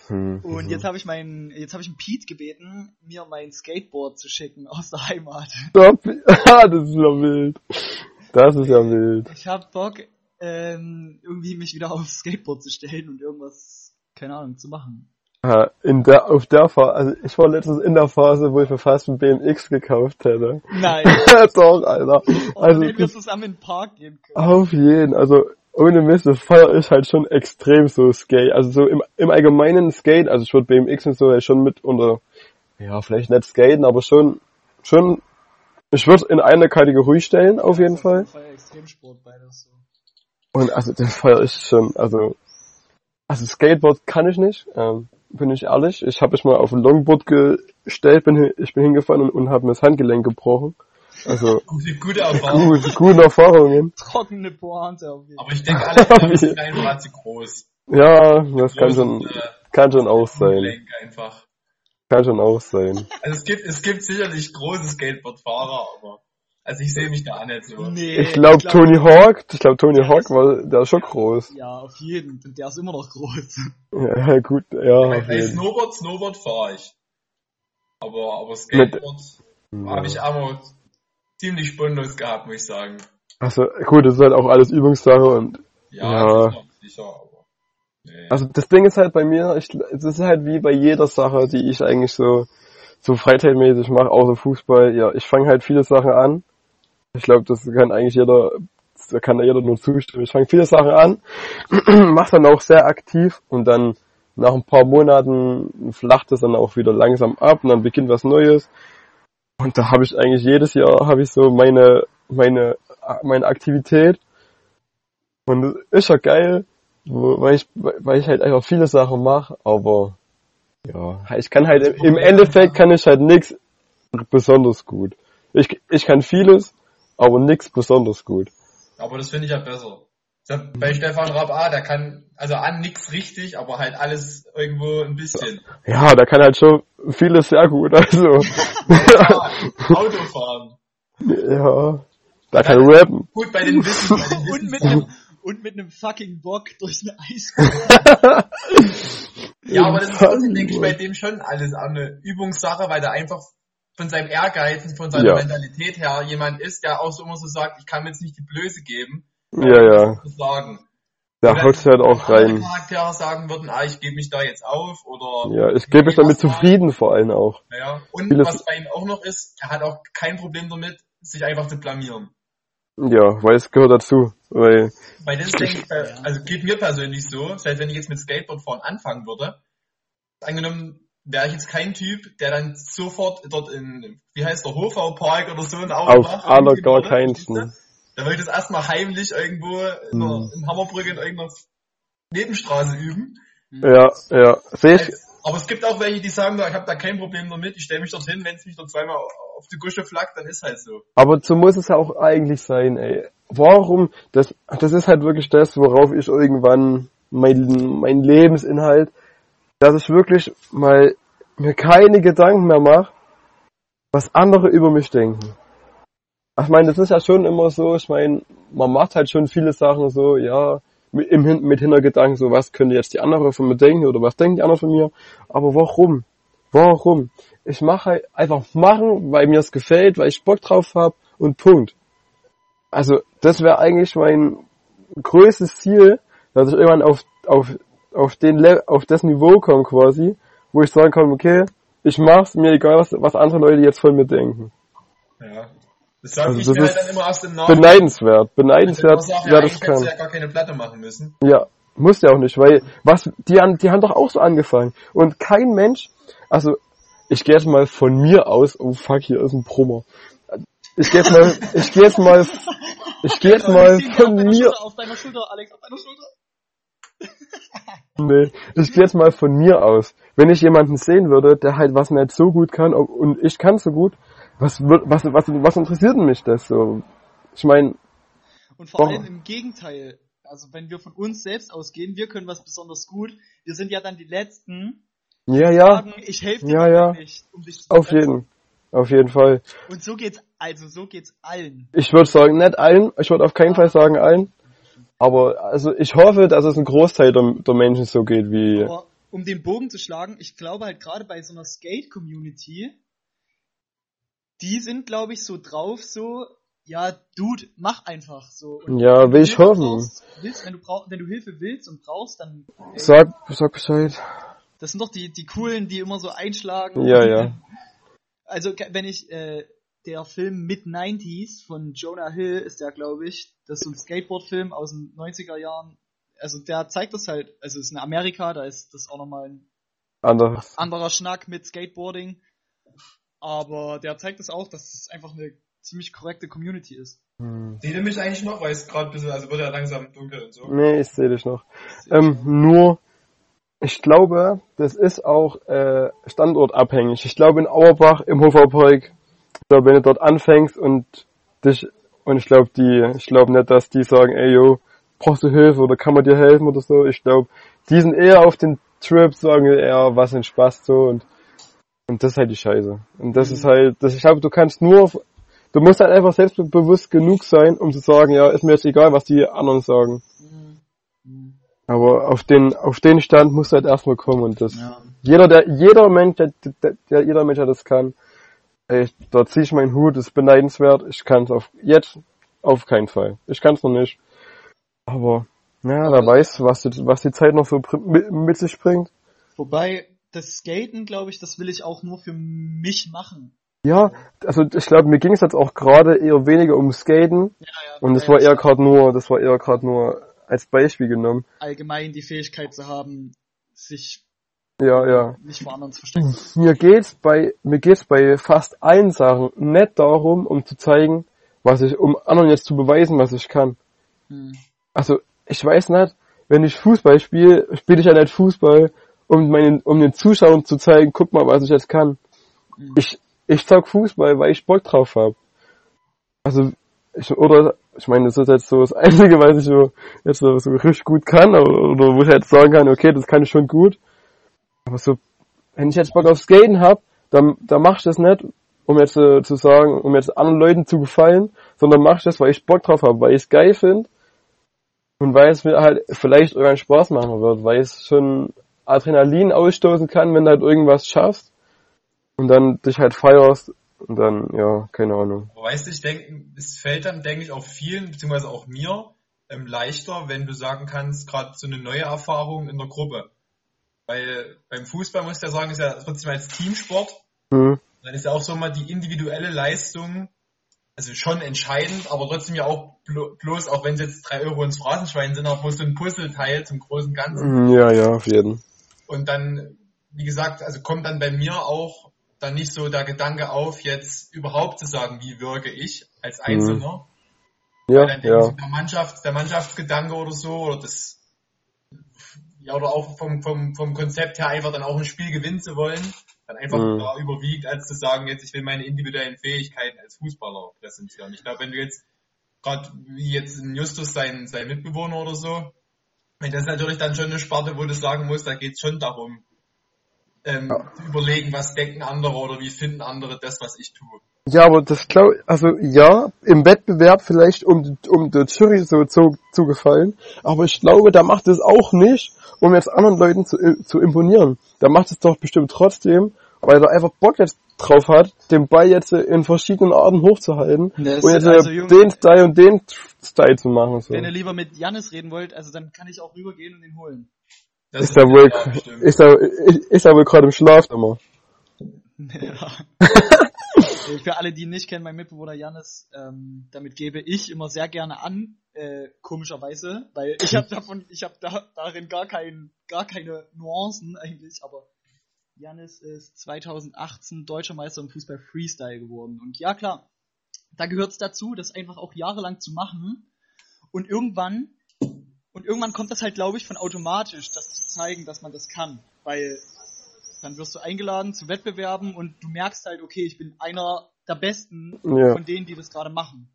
Hm. Und jetzt habe ich meinen, jetzt habe ich einen Pete gebeten, mir mein Skateboard zu schicken aus der Heimat. Stopp. Ah, das ist ja wild. Das ist ja wild. Ich habe Bock, ähm, irgendwie mich wieder aufs Skateboard zu stellen und irgendwas, keine Ahnung, zu machen. In der, auf der Phase, also ich war letztens in der Phase, wo ich mir fast ein BMX gekauft hätte. Nein. Doch, Alter. Also, Also, wenn wir zusammen in den Park gehen können. auf jeden, also, ohne Mist, das feier ich halt schon extrem so Skate. Also so im, im allgemeinen Skate, also ich würde BMX und so ja schon mit unter, ja, vielleicht nicht skaten, aber schon, schon, ich würde in eine Kategorie stellen, auf jeden Fall. Ja Extremsport beides so. Und also das feiere ich schon. Also, also Skateboard kann ich nicht, ähm, bin ich ehrlich. Ich habe mich mal auf ein Longboard gestellt, bin, ich bin hingefallen und, und habe mir das Handgelenk gebrochen. Also gute, gute Erfahrung. gut, gute Erfahrungen. Trockene Pointe auf jeden Fall. Aber ich denke, alle sind einfach zu groß. Ja, das kann schon, äh, kann schon auch sein. Einfach. Kann schon auch sein. Also es gibt, es gibt sicherlich große Skateboardfahrer, aber also ich sehe mich da auch nicht so. Nee, Ich glaube Tony Hawk, ich glaube Tony Hawk war, der ist schon groß. Ja, auf jeden. Und der ist immer noch groß. Ja, gut, ja. Bei, bei jeden. Snowboard, Snowboard fahre ich. Aber, aber Skateboard habe ich aber ziemlich spannlos gehabt, muss ich sagen. Also gut, das ist halt auch alles Übungssache und Ja, Ja. sicher, sicher, aber. Nee. Also das Ding ist halt bei mir, ich, es ist halt wie bei jeder Sache, die ich eigentlich so so freizeitmäßig mache, außer Fußball. Ja, ich fange halt viele Sachen an. Ich glaube, das kann eigentlich jeder, da kann jeder nur zustimmen. Ich fange viele Sachen an, mache dann auch sehr aktiv und dann nach ein paar Monaten flacht es dann auch wieder langsam ab und dann beginnt was Neues. Und da habe ich eigentlich jedes Jahr habe ich so meine meine meine Aktivität und das ist ja geil, weil ich weil ich halt einfach viele Sachen mache, aber ja, ich kann halt im Endeffekt kann ich halt nichts besonders gut. Ich ich kann vieles, aber nichts besonders gut. Aber das finde ich ja besser. Bei Stefan Raab, ah, der kann, also an nix richtig, aber halt alles irgendwo ein bisschen. Ja, da kann halt schon vieles sehr gut, also Ja, Autofahren. ja, da kann rappen. Gut, bei den Wissen, bei den und, Wissen mit einem, und mit einem fucking Bock durch eine Eiskuhle. Ja, aber das ist trotzdem, denke ich, bei dem schon alles eine Übungssache, weil der einfach von seinem Ehrgeiz und von seiner Ja. Mentalität her jemand ist, der auch so immer so sagt, ich kann mir jetzt nicht die Blöße geben, Ja, ja, sagen. da haut halt auch rein. Charaktere sagen würden, ah, ich gebe mich da jetzt auf oder Ja, ich gebe mich damit zufrieden vor allem auch. Ja. Und Vieles- was bei ihm auch noch ist, er hat auch kein Problem damit, sich einfach zu blamieren. Ja, weil es gehört dazu. Weil, Weil das denke ich, äh, also geht mir persönlich so, selbst wenn ich jetzt mit Skateboardfahren anfangen würde, angenommen, wäre ich jetzt kein Typ, der dann sofort dort in, wie heißt der, Hofau Park oder so ein Auf macht, aller gar keinen. Da würde ich das erstmal heimlich irgendwo in, der, Hm. in Hammerbrücke in irgendeiner Nebenstraße üben. Ja, ja. Sehe ich, Aber es gibt auch welche, die sagen, ich habe da kein Problem damit, ich stelle mich dorthin, wenn es mich dort zweimal auf die Gusche flackt, dann ist halt so. Aber so muss es ja auch eigentlich sein, ey. Warum? Das, das ist halt wirklich das, worauf ich irgendwann mein, mein Lebensinhalt, dass ich wirklich mal mir keine Gedanken mehr mache, was andere über mich denken. Ich meine, das ist ja schon immer so, ich meine, man macht halt schon viele Sachen so, ja, mit, im, mit Hintergedanken, so, was könnte jetzt die andere von mir denken oder was denken die anderen von mir, aber warum? Warum? Ich mache halt einfach machen, weil mir es gefällt, weil ich Bock drauf habe und Punkt. Also das wäre eigentlich mein größtes Ziel, dass ich irgendwann auf auf auf den Le auf das Niveau komme quasi, wo ich sagen kann, okay, ich mach's mir egal was was andere Leute jetzt von mir denken. Ja. Das sage Also ich das mir halt dann immer aus dem Nachhinein. Beneidenswert, beneidenswert, Ich sag, ja, das du ja gar keine Platte machen müssen. Ja, muss ja auch nicht, weil was die haben, die haben doch auch so angefangen und kein Mensch, also ich gehe jetzt mal von mir aus, oh fuck, hier ist ein Brummer. Ich gehe jetzt mal, ich gehe jetzt mal, ich gehe jetzt mal von mir, auf deiner Schulter, Alex, auf deiner Schulter. nee, ich gehe jetzt mal von mir aus. Wenn ich jemanden sehen würde, der halt was nicht so gut kann und ich kann so gut, was was, was, was interessiert mich das so? Ich meine, Und vor allem im Gegenteil. Also wenn wir von uns selbst ausgehen, wir können was besonders gut. Wir sind ja dann die Letzten, ja, die ja, sagen, ich helfe dir Ja, ja. nicht, um dich zu auf verbessern. jeden, auf jeden Fall. Und so geht's, also so geht's allen. Ich würde sagen, nicht allen, ich würde auf keinen Fall sagen allen. Aber also ich hoffe, dass es ein Großteil der, der Menschen so geht wie. Aber um den Bogen zu schlagen, ich glaube halt gerade bei so einer Skate-Community, die sind, glaube ich, so drauf, so, ja, Dude, mach einfach so. Und Ja, will ich hoffen. Brauchst, willst, wenn, du brauch, wenn du Hilfe willst und brauchst, dann. ey, Sag, sag Bescheid. Das sind doch die, die coolen, die immer so einschlagen. Ja, ja. Also, wenn ich, äh, der Film Mid-90s von Jonah Hill ist der, glaube ich, das ist so ein Skateboard-Film aus den 90er Jahren. Also, der zeigt das halt, also, es ist in Amerika, da ist das auch nochmal ein Anders. anderer Schnack mit Skateboarding. Aber der zeigt es auch, dass es einfach eine ziemlich korrekte Community ist. Hm. Seht ihr mich eigentlich noch, weil es gerade ein bisschen, also wird ja langsam dunkel und so. Nee, ich sehe dich noch. Ähm, nur, ich glaube, das ist auch äh, standortabhängig. Ich glaube in Auerbach im Hoferpark, ich glaube, wenn du dort anfängst und dich und ich glaube die, ich glaube nicht, dass die sagen, ey yo, brauchst du Hilfe oder kann man dir helfen oder so. Ich glaube, die sind eher auf den Trip, sagen eher, was in Spaß so und und das ist halt die Scheiße. Und das ist halt, das, ich glaube, du kannst nur, du musst halt einfach selbstbewusst genug sein, um zu sagen, ja, ist mir jetzt egal, was die anderen sagen. Aber auf den, auf den Stand muss halt erstmal kommen und das, Ja. jeder, der, jeder Mensch, der, der, der, jeder Mensch, der das kann, ey, da zieh ich meinen Hut, das ist beneidenswert, ich kann es auf, jetzt auf keinen Fall. Ich kann es noch nicht. Aber, naja, wer weiß, was die, was die Zeit noch so mit, mit sich bringt. Wobei, das Skaten, glaube ich, das will ich auch nur für mich machen. Ja, also ich glaube, mir ging es jetzt auch gerade eher weniger um Skaten Ja, ja. und das war eher gerade nur, das war eher gerade nur als Beispiel genommen. allgemein die Fähigkeit zu haben, sich Ja, ja. nicht vor anderen zu verstecken. Mir geht's bei, mir geht's bei fast allen Sachen nicht darum, um zu zeigen, was ich, um anderen jetzt zu beweisen, was ich kann. Hm. Also, ich weiß nicht, wenn ich Fußball spiele, spiele ich ja nicht Fußball, um meinen, um den Zuschauern zu zeigen, guck mal, was ich jetzt kann. Mhm. Ich, ich zeig Fußball, weil ich Bock drauf hab. Also, ich, oder, ich meine, das ist jetzt so das Einzige, was ich so, jetzt so, so richtig gut kann, oder, oder wo ich jetzt sagen kann, okay, das kann ich schon gut. Aber so, wenn ich jetzt Bock auf Skaten hab, dann, dann mach ich das nicht, um jetzt äh, zu sagen, um jetzt anderen Leuten zu gefallen, sondern mach ich das, weil ich Bock drauf hab, weil ich es geil finde und weil es mir halt vielleicht irgendwann Spaß machen wird, weil es schon Adrenalin ausstoßen kann, wenn du halt irgendwas schaffst und dann dich halt feierst und dann, ja, keine Ahnung. Weißt du, ich denke, es fällt dann, denke ich, auch vielen, beziehungsweise auch mir, ähm, leichter, wenn du sagen kannst, gerade so eine neue Erfahrung in der Gruppe. Weil beim Fußball muss ich ja sagen, ist ja trotzdem als Teamsport. Hm. Dann ist ja auch so mal die individuelle Leistung, also schon entscheidend, aber trotzdem ja auch blo bloß, auch wenn es jetzt drei Euro ins Phrasenschwein sind, auch bloß so ein Puzzleteil zum großen Ganzen. Ja, ja, auf jeden. Und dann wie gesagt, also kommt dann bei mir auch dann nicht so der Gedanke auf, jetzt überhaupt zu sagen, wie wirke ich als Einzelner. Ja, Weil dann ja. der, Mannschaft, der Mannschaftsgedanke oder so, oder das, ja, oder auch vom, vom, vom Konzept her einfach dann auch ein Spiel gewinnen zu wollen, dann einfach Mhm. da überwiegt, als zu sagen, jetzt ich will meine individuellen Fähigkeiten als Fußballer präsentieren. Ich glaube, wenn du jetzt, gerade wie jetzt ein Justus sein, sein Mitbewohner oder so, das ist natürlich dann schon eine Sparte, wo du sagen musst, da geht es schon darum, ähm, zu überlegen, was denken andere oder wie finden andere das, was ich tue. Ja, aber das glaube also ja, im Wettbewerb vielleicht um, um der Jury so zu, zu gefallen, aber ich glaube, da macht es auch nicht, um jetzt anderen Leuten zu, zu imponieren. Da macht es doch bestimmt trotzdem, weil er einfach Bock jetzt drauf hat, den Ball jetzt in verschiedenen Arten hochzuhalten Das- und jetzt also, äh, Junge- den Style und den Style zu machen. So. Wenn ihr lieber mit Jannis reden wollt, also dann kann ich auch rübergehen und ihn holen. Das Ist er wohl, ist er, ist, ist er wohl gerade im Schlaf immer. Ja. Für alle, die ihn nicht kennen, mein Mitbewohner Jannis, ähm, damit gebe ich immer sehr gerne an, äh, komischerweise, weil ich habe davon, ich habe da, darin gar kein, gar keine Nuancen eigentlich, aber Jannis ist 2018 deutscher Meister im Fußball Freestyle geworden und ja klar, da gehört es dazu, das einfach auch jahrelang zu machen und irgendwann und irgendwann kommt das halt, glaube ich, von automatisch, das zu zeigen, dass man das kann, weil dann wirst du eingeladen zu Wettbewerben und du merkst halt, okay, ich bin einer der Besten Ja. von denen, die das gerade machen.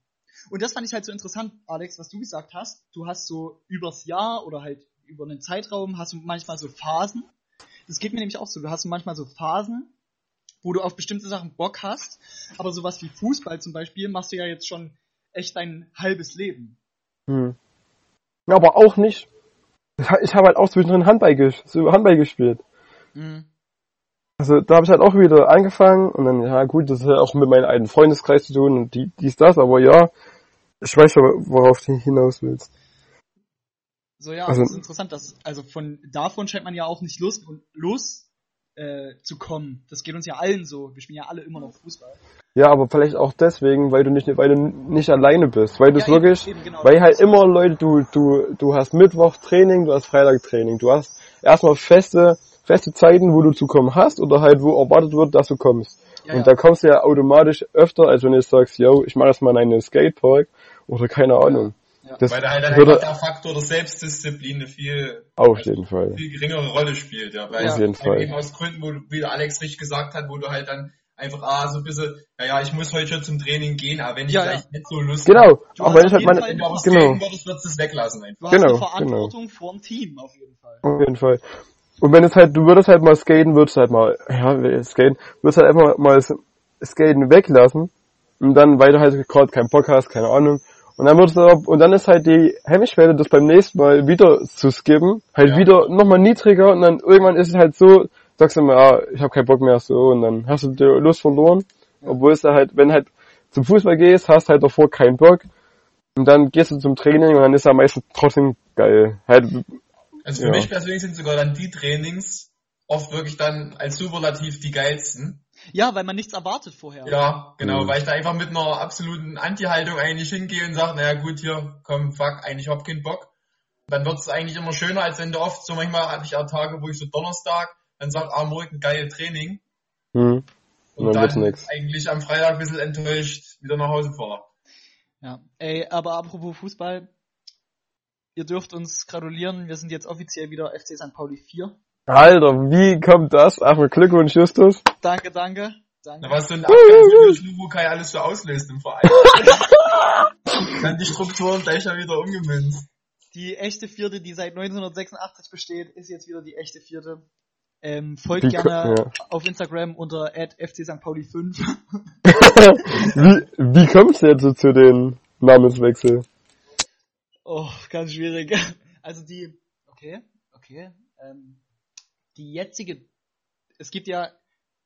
Und das fand ich halt so interessant, Alex, was du gesagt hast. Du hast so übers Jahr oder halt über einen Zeitraum hast du manchmal so Phasen. Das geht mir nämlich auch so. Du hast manchmal so Phasen, wo du auf bestimmte Sachen Bock hast, aber sowas wie Fußball zum Beispiel machst du ja jetzt schon echt dein halbes Leben. Hm. Ja, aber auch nicht. Ich ha- ich habe halt auch zwischendrin Handball, ges Handball gespielt. Mhm. Also da habe ich halt auch wieder angefangen und dann, ja gut, das hat auch mit meinem alten Freundeskreis zu tun und die, dies, das, aber ja, ich weiß schon, worauf du hinaus willst. So ja, Also- das ist interessant, dass also von davon scheint man ja auch nicht und los äh, zu kommen. Das geht uns ja allen so. Wir spielen ja alle immer noch Fußball. Ja, aber vielleicht auch deswegen, weil du nicht, weil du nicht alleine bist, weil du es Ja, wirklich, eben, genau. weil halt immer Leute, du, du, du hast Mittwoch Training, du hast Freitag Training, du hast erstmal feste, feste Zeiten, wo du zu kommen hast oder halt wo erwartet wird, dass du kommst. Ja, und ja. da kommst du ja automatisch öfter, als wenn du sagst, yo, ich mache jetzt mal einen Skatepark oder keine Ahnung. Ja. Das Weil da halt dann der Faktor der Selbstdisziplin eine viel, auf jeden Fall. viel geringere Rolle spielt, ja. Weil Auf jeden halt Fall. Eben aus Gründen, wo, du- wie der Alex richtig gesagt hat, wo du halt dann einfach, ah, so ein bisschen, ja, ja, ich muss heute schon zum Training gehen, aber wenn ich Ja, vielleicht ja. nicht so Lust Genau, hast wenn auf ich halt meine, Fall wenn du aufs genau, Training würdest, würdest du es weglassen einfach. Du hast Genau, eine Verantwortung vor dem Team auf jeden Fall. auf jeden Fall. Und wenn es halt, du würdest halt mal skaten, würdest halt mal, ja, skaten, würdest halt einfach mal Skaten weglassen und dann, weil du halt gerade keinen Bock hast, keine Ahnung. Und dann würdest du, auch- und dann ist halt die Hemmschwelle, das beim nächsten Mal wieder zu skippen, halt Ja. wieder nochmal niedriger und dann irgendwann ist es halt so, sagst du mal, ah, ich habe keinen Bock mehr so und dann hast du die Lust verloren. Obwohl es da halt, wenn halt zum Fußball gehst, hast halt davor keinen Bock. Und dann gehst du zum Training und dann ist er meistens trotzdem geil. Halt, Also für Ja. mich persönlich sind sogar dann die Trainings oft wirklich dann als Superlativ die geilsten. Ja, weil man nichts erwartet vorher. Ja, genau, Mhm. weil ich da einfach mit einer absoluten Anti-Haltung eigentlich hingehe und sage, naja gut, hier, komm, fuck, eigentlich hab keinen Bock. Dann wird's eigentlich immer schöner, als wenn du oft, so manchmal hatte ich auch Tage, wo ich so Donnerstag, dann sag, ah, morgen geile Training. hm. Und Und dann wird's dann eigentlich am Freitag ein bisschen enttäuscht wieder nach Hause fahre. Ja. Ey, aber apropos Fußball, ihr dürft uns gratulieren. Wir sind jetzt offiziell wieder FC St. Pauli 4. Alter, wie kommt das? Ach, Glückwunsch, Justus. Danke, danke. Danke. Na, was so ein Abgang für Schlubukai alles so auslöst im Verein. dann die Strukturen gleich ja wieder umgemünzt. Die echte vierte, die seit 1986 besteht, ist jetzt wieder die echte vierte. Ähm, folgt Wie gerne ja. auf Instagram unter FC St. Pauli 5. wie, wie kommst du jetzt so zu den Namenswechsel? oh, ganz schwierig. Also die, okay, okay. Ähm, die jetzige, es gibt ja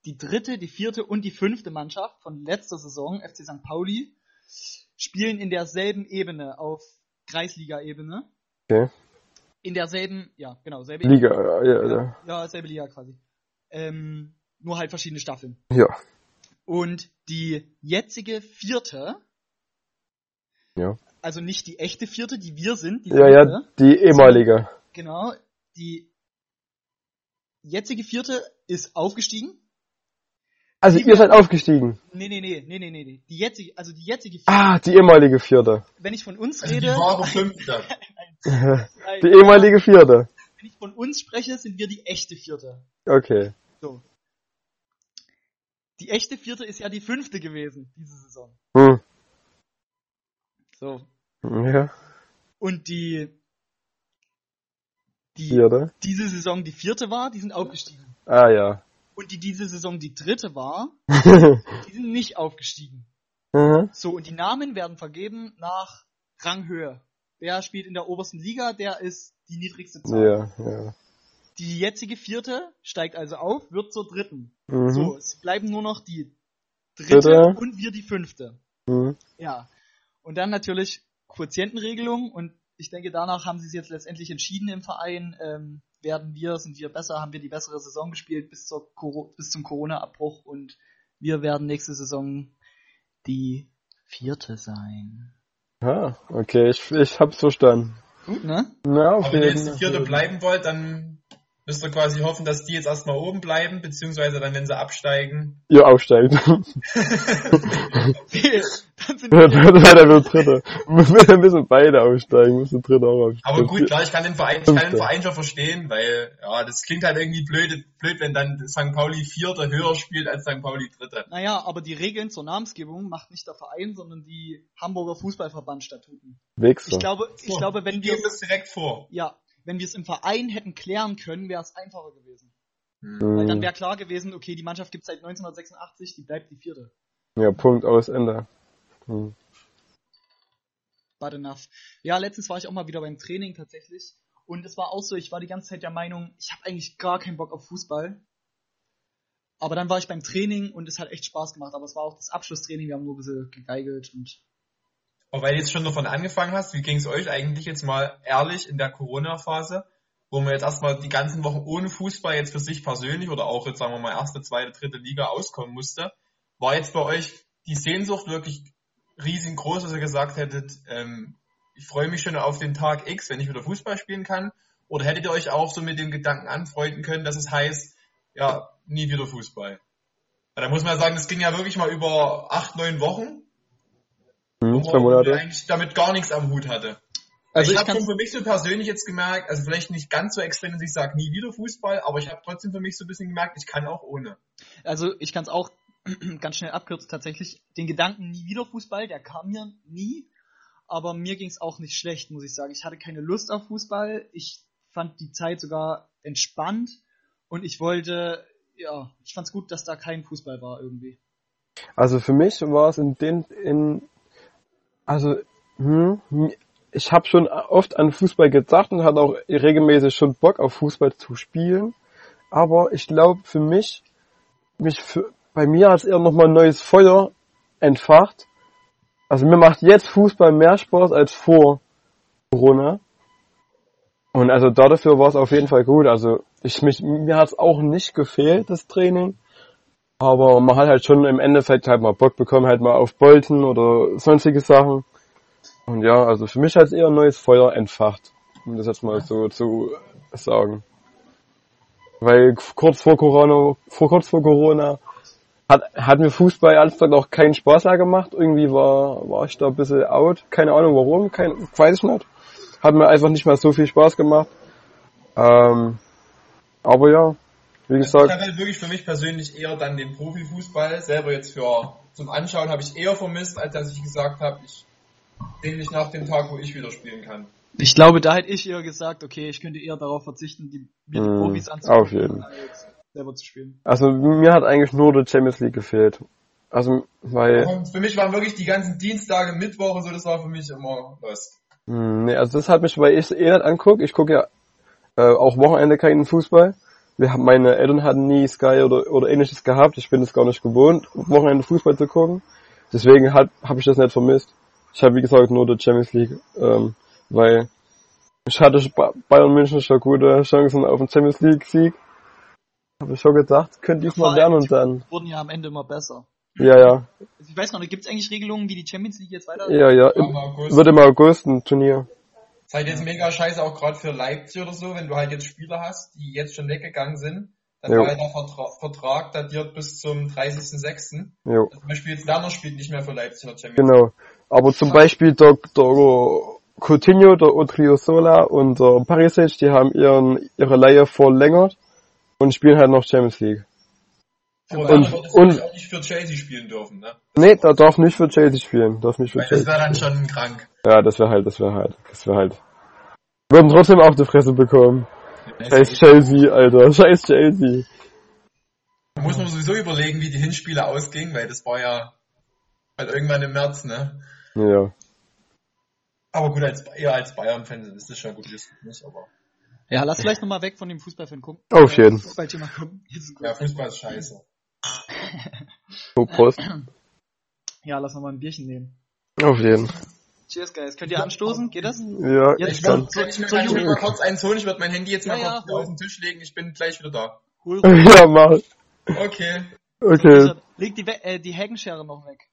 die dritte, die vierte und die fünfte Mannschaft von letzter Saison, FC St. Pauli, spielen in derselben Ebene auf Kreisliga-Ebene. Okay. In derselben, ja, genau, selbe Liga, äh, ja, ja. Ja, selbe Liga quasi. Ähm, nur halt verschiedene Staffeln. Ja. Und die jetzige vierte, Ja. also nicht die echte vierte, die wir sind, die Ja, ja, dritte, die ehemalige. genau, die jetzige Vierte ist aufgestiegen. Also Die ihr seid aufgestiegen. Nee, nee, nee, nee, nee, nee, nee. Die jetzige, also die jetzige Vierte, Ah, die ehemalige Vierte. wenn ich von uns Also die rede, wahre Fünfte. Die ehemalige Vierte. wenn ich von uns spreche, sind wir die echte Vierte. Okay. So. Die echte Vierte ist ja die fünfte gewesen, diese Saison. Hm. So. Ja, Und die, die Vierte. diese Saison die vierte war, die sind aufgestiegen. Ah ja. Und die diese Saison die dritte war, mhm. die sind nicht aufgestiegen. So, und die Namen werden vergeben nach Ranghöhe. Wer spielt in der obersten Liga, der ist die niedrigste Zahl. ja, ja. Die jetzige vierte steigt also auf, wird zur dritten. Mhm. So, es bleiben nur noch die dritte Dritte. und wir die fünfte. Mhm. Ja. Und dann natürlich Quotientenregelung und ich denke, danach haben sie es jetzt letztendlich entschieden im Verein. Ähm, werden wir, sind wir besser, haben wir die bessere Saison gespielt bis, zur Coro bis zum Corona-Abbruch und wir werden nächste Saison die vierte sein. Ah, okay, ich, ich hab's verstanden. Gut, ne? Na, auf Aber wenn ihr jetzt die vierte bleiben wollt, dann müsst ihr quasi hoffen, dass die jetzt erstmal oben bleiben, beziehungsweise dann, wenn sie absteigen. Ihr aufsteigt. dann sind Ja, wir der wird Dritter. Wir müssen beide aufsteigen, müssen Dritter auch aufsteigen. Aber gut, klar, ich kann den Verein, ich kann den. Verein schon verstehen, weil, ja, das klingt halt irgendwie blöd, blöd, wenn dann St. Pauli Vierter höher spielt als St. Pauli Dritter. Naja, aber die Regeln zur Namensgebung macht nicht der Verein, sondern die Hamburger Fußballverband Statuten. Wichser. Ich glaube, ich So, glaube, wenn die wir geben das direkt vor. ja, wenn wir es im Verein hätten klären können, wäre es einfacher gewesen. Hm. Weil dann Mhm. wäre klar gewesen, okay, die Mannschaft gibt seit 1986, die bleibt die vierte. Ja, Punkt, aus, Ende. Mhm. Bad enough. Ja, letztens war ich auch mal wieder beim Training tatsächlich. Und es war auch so, ich war die ganze Zeit der Meinung, ich habe eigentlich gar keinen Bock auf Fußball. Aber dann war ich beim Training und es hat echt Spaß gemacht. Aber es war auch das Abschlusstraining, wir haben nur ein bisschen gegeigelt und Aber weil du jetzt schon davon angefangen hast, wie ging es euch eigentlich jetzt mal ehrlich in der Corona-Phase, wo man jetzt erstmal die ganzen Wochen ohne Fußball jetzt für sich persönlich oder auch jetzt sagen wir mal erste, zweite, dritte Liga auskommen musste, war jetzt bei euch die Sehnsucht wirklich riesengroß, dass ihr gesagt hättet, ähm, ich freue mich schon auf den Tag X, wenn ich wieder Fußball spielen kann? Oder hättet ihr euch auch so mit dem Gedanken anfreunden können, dass es heißt, ja, nie wieder Fußball? Ja, da muss man ja sagen, das ging ja wirklich mal über acht, neun Wochen, Wo zwei Monate. eigentlich damit gar nichts am Hut hatte. Also ich ich habe für mich so persönlich jetzt gemerkt, also vielleicht nicht ganz so extrem, dass ich sage, nie wieder Fußball, aber ich habe trotzdem für mich so ein bisschen gemerkt, ich kann auch ohne. Also ich kann es auch ganz schnell abkürzen. Tatsächlich den Gedanken nie wieder Fußball, der kam mir nie. Aber mir ging es auch nicht schlecht, muss ich sagen. Ich hatte keine Lust auf Fußball. Ich fand die Zeit sogar entspannt und ich wollte, ja, ich fand es gut, dass da kein Fußball war irgendwie. Also für mich war es in den, in, also, hm, ich habe schon oft an Fußball gedacht und hatte auch regelmäßig schon Bock auf Fußball zu spielen. Aber ich glaube für mich, mich für, bei mir hat es eher nochmal ein neues Feuer entfacht. Also mir macht jetzt Fußball mehr Spaß als vor Corona. Und also dafür war es auf jeden Fall gut. Also ich mich, mir hat es auch nicht gefehlt, das Training. Aber man hat halt schon im Endeffekt halt mal Bock bekommen, halt mal auf Bolzen oder sonstige Sachen. Und ja, also für mich hat es eher ein neues Feuer entfacht, um das jetzt mal so zu sagen. Weil kurz vor Corona, vor kurz vor Corona hat, hat mir Fußball ehrlich gesagt auch keinen Spaß mehr gemacht. Irgendwie war, war ich da ein bisschen out. Keine Ahnung warum, kein, weiß ich nicht. Hat mir einfach nicht mehr so viel Spaß gemacht. Ähm, aber ja, wie Ich gesagt, habe halt wirklich für mich persönlich eher dann den Profifußball selber jetzt für zum Anschauen habe ich eher vermisst, als dass ich gesagt habe, ich sehne mich nach dem Tag, wo ich wieder spielen kann. Ich glaube, da hätte ich eher gesagt, okay, ich könnte eher darauf verzichten, die, mir die Mm, Profis anzugucken, auf jeden. selber zu spielen. also mir hat eigentlich nur die Champions League gefehlt. Also, weil, Und für mich waren wirklich die ganzen Dienstage, Mittwoche, so das war für mich immer was. Hm, Nee, also das hat mich, weil ich es eh nicht angucke. Ich gucke ja äh, auch Wochenende keinen Fußball. Wir haben, meine Eltern hatten nie Sky oder, oder ähnliches gehabt. Ich bin es gar nicht gewohnt, Wochenende Fußball zu gucken. Deswegen habe hab ich das nicht vermisst. Ich habe, wie gesagt, nur die Champions League, ähm, weil ich hatte Ba- Bayern München schon gute Chancen auf den Champions League Sieg. Habe ich schon gedacht, könnte ich mal lernen und dann. Wurden ja am Ende immer besser. Ja, ja, ich weiß noch nicht, gibt es eigentlich Regelungen, wie die Champions League jetzt weiter? ja, ja. Im Im, August. wird im August ein Turnier. Ist halt jetzt mega scheiße auch gerade für Leipzig oder so, wenn du halt jetzt Spieler hast, die jetzt schon weggegangen sind, dann Jo. war halt der Vertra Vertrag datiert bis zum 30.06. Jo, Zum Beispiel jetzt Werner spielt nicht mehr für Leipzig in der Champions genau. Aber zum Beispiel der, der Coutinho, der Odriozola und der Perisic, die haben ihren, ihre Leihe verlängert und spielen halt noch Champions League. Aber Und- und- auch nicht für Chelsea spielen dürfen, ne? Nee, der darf nicht für Chelsea spielen. Darf nicht für Weil das Chelsea. wäre dann schon krank. Ja, das wäre halt, das wäre halt, das wäre halt. Würden trotzdem auch die Fresse bekommen. Scheiß Chelsea, Alter. Scheiß Chelsea. Da muss man sowieso überlegen, wie die Hinspiele ausgingen, weil das war ja halt irgendwann im März, ne? Ja. Aber gut, als, eher als Bayern-Fan ist das schon gut, das nicht, aber. Ja, lass vielleicht nochmal weg von dem Fußballfan gucken. Auf jeden. Gut. Ja, Fußball ist scheiße. So, Prost. Ja, lass nochmal ein Bierchen nehmen. Auf jeden. Cheers, guys. Könnt ihr anstoßen? Geht das? Ja, Jetzt ich kann. Kann ich mir, mir Jugend. mal kurz eins holen? Ich werde mein Handy jetzt mal Ja, ja. auf den Tisch legen. Ich bin gleich wieder da. Hol Ja, mach. Okay. Okay. Leg die, We äh, die Heckenschere noch weg.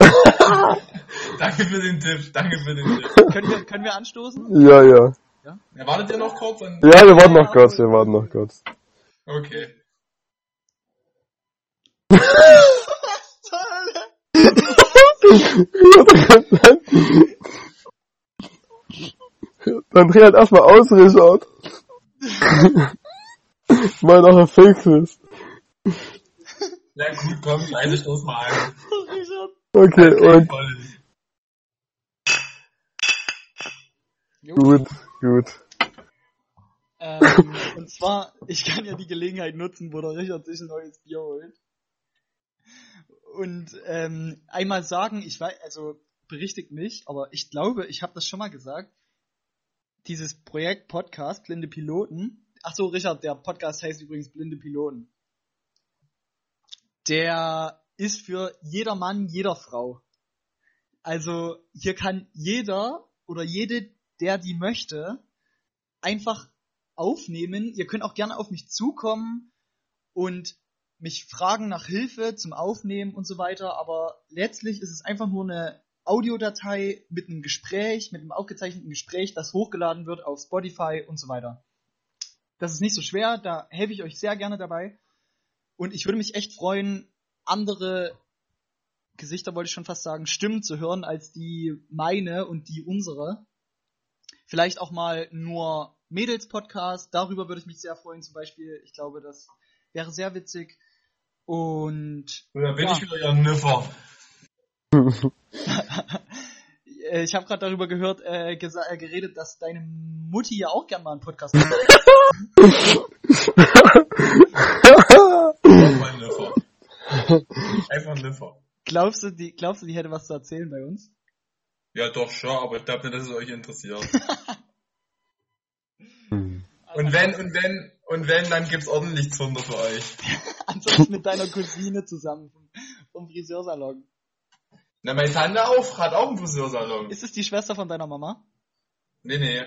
Danke für den Tipp. Danke für den Tipp. können, wir, können wir anstoßen? Ja, ja. Ja, wartet ihr noch kurz? Und Ja, wir warten noch kurz, wir warten noch kurz. Okay. Dann dreh halt erstmal aus, Richard. Mal noch ein Fake-Quiz. Ja gut, komm, leise stoß mal ein. Richard. Okay, und gut, gut. Ähm, und zwar, ich kann ja die Gelegenheit nutzen, wo der Richard sich ein neues Bier holt. Und ähm, einmal sagen, ich weiß, also berichtigt mich, aber ich glaube, ich habe das schon mal gesagt. Dieses Projekt Podcast Blinde Piloten. Ach so, Richard, der Podcast heißt übrigens Blinde Piloten. Der ist für jeder Mann, jeder Frau. Also hier kann jeder oder jede, der die möchte, einfach aufnehmen. Ihr könnt auch gerne auf mich zukommen und mich fragen nach Hilfe zum Aufnehmen und so weiter, aber letztlich ist es einfach nur eine Audiodatei mit einem Gespräch, mit einem aufgezeichneten Gespräch, das hochgeladen wird auf Spotify und so weiter. Das ist nicht so schwer, da helfe ich euch sehr gerne dabei. Und ich würde mich echt freuen, andere Gesichter wollte ich schon fast sagen, Stimmen zu hören als die meine und die unsere. Vielleicht auch mal nur Mädels-Podcast, darüber würde ich mich sehr freuen zum Beispiel. Ich glaube, das wäre sehr witzig. Und Und da bin Ja. ich wieder ihr Niffer. ich habe gerade darüber gehört, äh, äh, geredet, dass deine Mutti ja auch gern mal einen Podcast macht. Einfach ein Niffer. Einfach ein Niffer. glaubst du, die, glaubst du, die hätte was zu erzählen bei uns? Ja, doch schon, aber ich glaube nicht, dass es euch interessiert. Hm. Und wenn, und wenn, und wenn, dann gibt's ordentlich Zunder für euch. Ansonsten mit deiner Cousine zusammen vom, vom Friseursalon. Na, meine Tante auch, hat auch einen Friseursalon. Ist es die Schwester von deiner Mama? Nee, nee.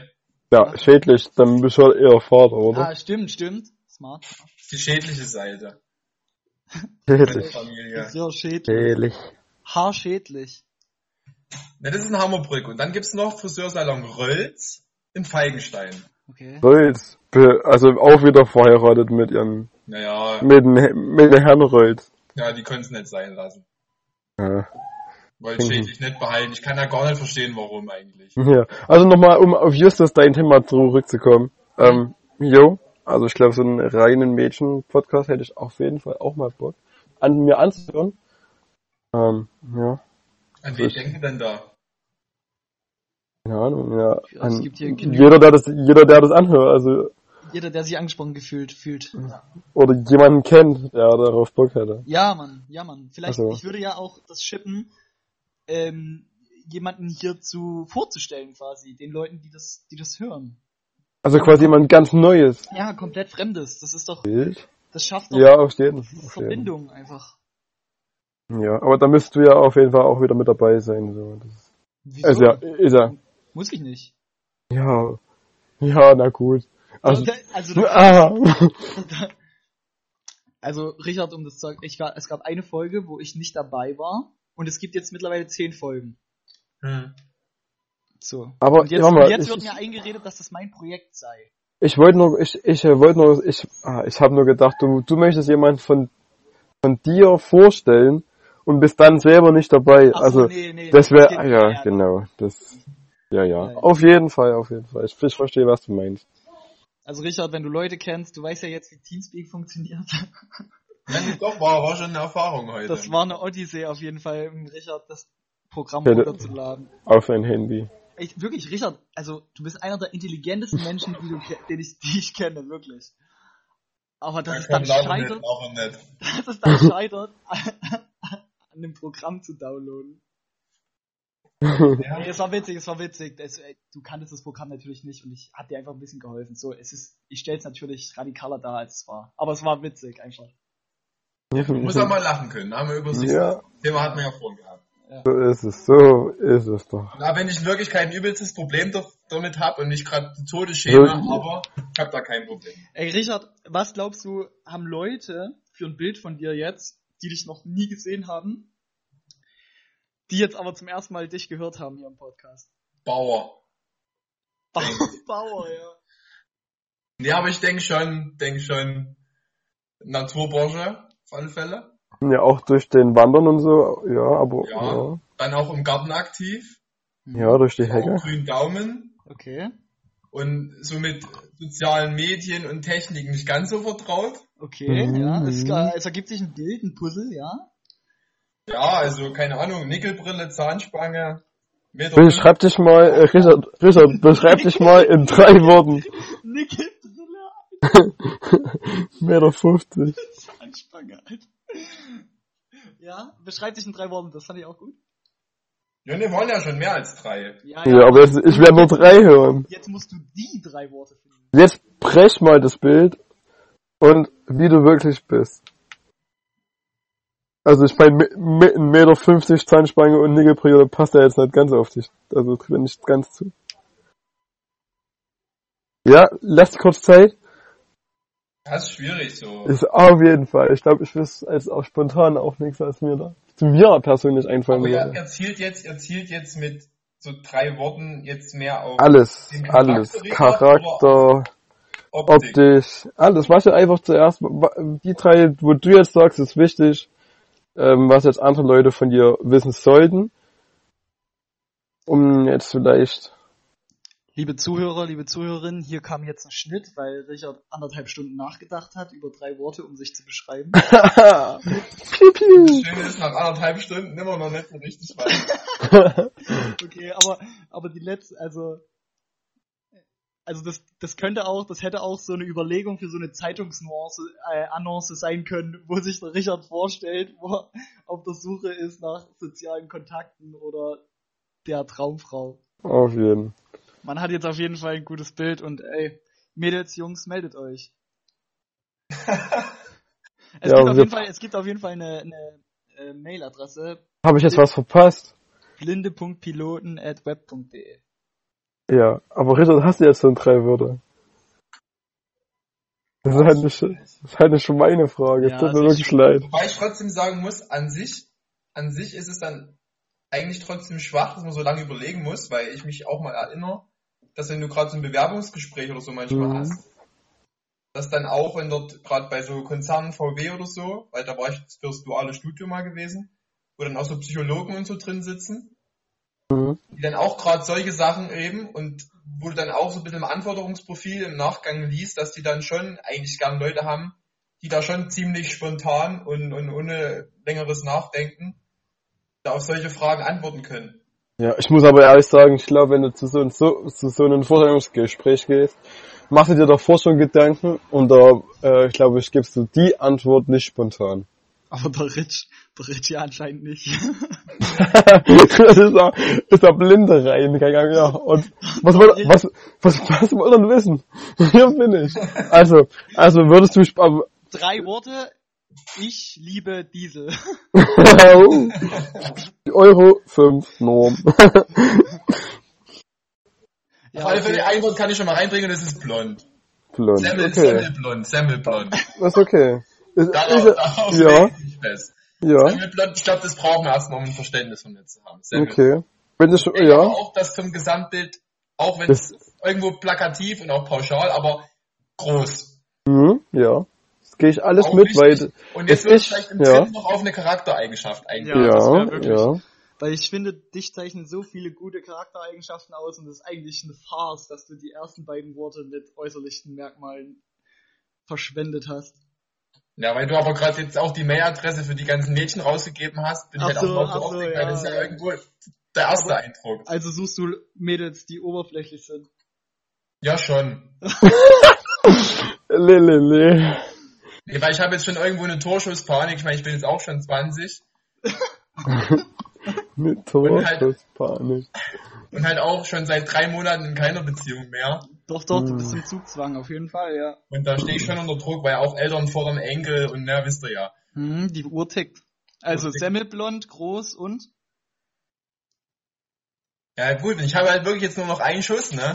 Ja, schädlich, dann bist du halt eher Vater, oder? Ah, stimmt, stimmt. Smart. Die schädliche Seite. Schädlich. Sehr schädlich. Schädlich. Haarschädlich. Na, das ist ein Hammerbrück. Und dann gibt's noch Friseursalon Rölz in Feigenstein. Okay. Rölz. Be- Also auch wieder verheiratet mit ihrem, Naja, mit He- mit dem Herrn Rölz. ja, die können es nicht sein lassen. Ja. Wollte Mhm. schädlich nicht behalten. Ich kann ja gar nicht verstehen, warum eigentlich. ja. Also nochmal, um auf Justus dein Thema zurückzukommen. Ähm, jo, also ich glaube, so einen reinen Mädchen-Podcast hätte ich auf jeden Fall auch mal Bock, an mir anzuhören. Ähm, ja, An wen denken denn da? keine Ahnung, ja. Es gibt hier jeder, der das, jeder, der das anhört, also, Jeder, der sich angesprochen gefühlt fühlt. oder jemanden kennt, der darauf Bock hätte. Ja, Mann, ja, Mann. Vielleicht, so. ich würde ja auch das schippen, ähm, jemanden hierzu vorzustellen quasi, den Leuten, die das, die das hören. Also quasi jemand ganz Neues. Ja, komplett Fremdes. Das ist doch, Bild? das schafft doch Ja, auf jeden, auf jeden. Verbindung einfach. Ja, aber da müsst du ja auf jeden Fall auch wieder mit dabei sein. So. Das Wieso? ist ja, ist ja, Muss ich nicht. ja, ja, na gut. Also, Also, ah, also Richard, um das zu sagen, ich es gab eine Folge, wo ich nicht dabei war und es gibt jetzt mittlerweile zehn Folgen. Hm. So. Aber Und jetzt, mal, und jetzt ich- wird mir eingeredet, dass das mein Projekt sei. Ich wollte nur, ich, ich wollte nur, ich, ah, ich habe nur gedacht, du, du möchtest jemanden von, von dir vorstellen und bist dann selber nicht dabei. Ach so, also, nee, nee, das wäre, ah, ja, genau, das, ja, ja, Ja, ja. auf jeden Fall, auf jeden Fall. Ich, ich verstehe, was du meinst. Also Richard, wenn du Leute kennst, du weißt ja jetzt, wie Teamspeak funktioniert. Nein, doch, war, war schon eine Erfahrung heute. Das war eine Odyssee auf jeden Fall, um Richard das Programm runterzuladen. Auf ein Handy. Ich, wirklich, Richard, also du bist einer der intelligentesten Menschen, die, du, den ich, die ich kenne, wirklich. Aber dass Ja, es dann scheitert, dass es dann scheitert, an dem Programm zu downloaden. Ja. Nee, es war witzig, es war witzig. Es, ey, du kanntest das Programm natürlich nicht und ich hab dir einfach ein bisschen geholfen. So, es ist, ich stell's natürlich radikaler dar, als es war. Aber es war witzig einfach. Man muss auch mal lachen können, haben wir über sich. Ja. Thema hatten wir ja vorhin gehabt. So ist es, so ist es doch. Na, wenn ich in Wirklichkeit ein übelstes Problem doch- damit habe und nicht gerade zu Tode schäme, Ja. aber ich habe da kein Problem. Ey, Richard, was glaubst du, haben Leute für ein Bild von dir jetzt, die dich noch nie gesehen haben, die jetzt aber zum ersten Mal dich gehört haben hier im Podcast? Bauer. Bauer, Bauer ja. Ja, aber ich denke schon, denke schon, Naturbranche, auf alle Fälle. Ja, auch durch den Wandern und so, ja, aber, Ja. ja, Dann auch im Garten aktiv. ja, durch die Auch Hecke. grünen Daumen. Okay, Und so mit sozialen Medien und Technik nicht ganz so vertraut. okay, Mhm. ja. Es, es ergibt sich ein Bild, ein Puzzle, ja. Ja, also keine Ahnung, Nickelbrille, Zahnspange, Meter Beschreib dich mal, äh, Richard, Richard, beschreib dich mal in drei Worten. Nickelbrille, Meter 50. Anspange, Alter. Ja, beschreib dich in drei Worten, das fand ich auch gut. Ja, ne, waren ja schon mehr als drei. Ja, Ja, aber jetzt, ich werde nur drei hören. Jetzt musst du die drei Worte finden. Jetzt brech mal das Bild und wie du wirklich bist. Also ich meine, mit, 1,50 Meter 50 Zahnspange und Nickelbrille passt er jetzt nicht ganz auf dich. Also wenn nicht ganz zu. Ja, lass kurz Zeit. Das ist schwierig so. Ist auf jeden Fall. Ich glaube, ich wüsste als auch spontan auch nichts, als mir da zu mir persönlich einfallen Aber er, würde. er zielt jetzt, er zielt jetzt mit so drei Worten jetzt mehr auf Alles, alles. Charakter, Optik. optisch, alles. Was du einfach zuerst, die drei, wo du jetzt sagst, ist wichtig, ähm, was jetzt andere Leute von dir wissen sollten, um jetzt vielleicht, Liebe Zuhörer, liebe Zuhörerinnen, hier kam jetzt ein Schnitt, weil Richard anderthalb Stunden nachgedacht hat über drei Worte, um sich zu beschreiben. piu, piu. Das Schöne ist, nach anderthalb Stunden immer noch nicht so richtig weit. Okay, aber, aber die letzte, also, also das, das könnte auch, das hätte auch so eine Überlegung für so eine Zeitungsnuance, äh, Annonce sein können, wo sich der Richard vorstellt, wo er auf der Suche ist nach sozialen Kontakten oder der Traumfrau. Auf jeden. Man hat jetzt auf jeden Fall ein gutes Bild und ey, Mädels, Jungs, meldet euch. Es, Ja, gibt, auf jeden Fall, es gibt auf jeden Fall eine, eine äh, Mailadresse Habe ich jetzt was verpasst? blinde.piloten.web.de. Ja, aber Richard, hast du jetzt schon drei Wörter? Das ist halt nicht, das ist halt nicht schon meine Frage. Es Ja, tut mir das ist wirklich leid. Wobei ich trotzdem sagen muss, an sich, an sich ist es dann eigentlich trotzdem schwach, dass man so lange überlegen muss, weil ich mich auch mal erinnere, dass wenn du gerade so ein Bewerbungsgespräch oder so manchmal Mhm. hast, dass dann auch, wenn dort gerade bei so Konzernen VW oder so, weil da war ich fürs duale Studium mal gewesen, wo dann auch so Psychologen und so drin sitzen, Mhm. die dann auch gerade solche Sachen eben und wo du dann auch so ein bisschen im Anforderungsprofil im Nachgang liest, dass die dann schon eigentlich gern Leute haben, die da schon ziemlich spontan und, und ohne längeres Nachdenken da auf solche Fragen antworten können. Ja, ich muss aber ehrlich sagen, ich glaube, wenn du zu so, ein- so, zu so einem Vorstellungsgespräch gehst, machst du dir davor schon Gedanken und da, äh, ich glaube, ich gibst du die Antwort nicht spontan. Aber der Rich, Rich ja anscheinend nicht. das ist da, ist da Blinde reingegangen, ja. Und was woll, was, was, was wollen wir denn wissen? Hier bin ich. Also, also würdest du, aber- Drei Worte. Ich liebe Diesel. Euro 5 Norm. Ja, Auf alle Fälle, okay. ein Wort kann ich schon mal reinbringen und das ist blond. Blond. Semmel, Okay. Semmelblond, Semmelblond. Das ist okay. Ist, Darauf, ist, darauf ja, ich mich fest. Ja, Semmelblond, ich glaube, das brauchen wir erstmal, um ein Verständnis von mir zu haben. Semmel. okay. Wenn das schon, Ich ja, auch, dass zum Gesamtbild, auch wenn Das- es irgendwo plakativ und auch pauschal, aber groß. mhm, ja. Das gehe ich alles Auch mit, weil, wichtig. Und jetzt es würde ich vielleicht im ja. noch auf eine Charaktereigenschaft eingehen. Ja, ja, ja. Weil ich finde, dich zeichnen so viele gute Charaktereigenschaften aus und es ist eigentlich eine Farce, dass du die ersten beiden Worte mit äußerlichen Merkmalen verschwendet hast. Ja, weil du aber gerade jetzt auch die Mailadresse für die ganzen Mädchen rausgegeben hast, bin ich halt so, auch mal so aufgeregt, ja. weil das ist ja irgendwo der erste Eindruck. Also suchst du Mädels, die oberflächlich sind. Ja, schon. Lelele. Nee, weil ich habe jetzt schon irgendwo eine Torschusspanik. Ich meine, ich bin jetzt auch schon 20 Mit halt- Torschusspanik. und halt auch schon seit drei Monaten in keiner Beziehung mehr. Doch, doch, du Hm. bist im Zugzwang, auf jeden Fall, ja. Und da stehe ich schon unter Druck, weil auch Eltern fordern Enkel und na, wisst ihr ja. Hm, die Uhr tickt. Also Uhr tickt. semmelblond, groß und? Ja gut, und ich habe halt wirklich jetzt nur noch einen Schuss, ne?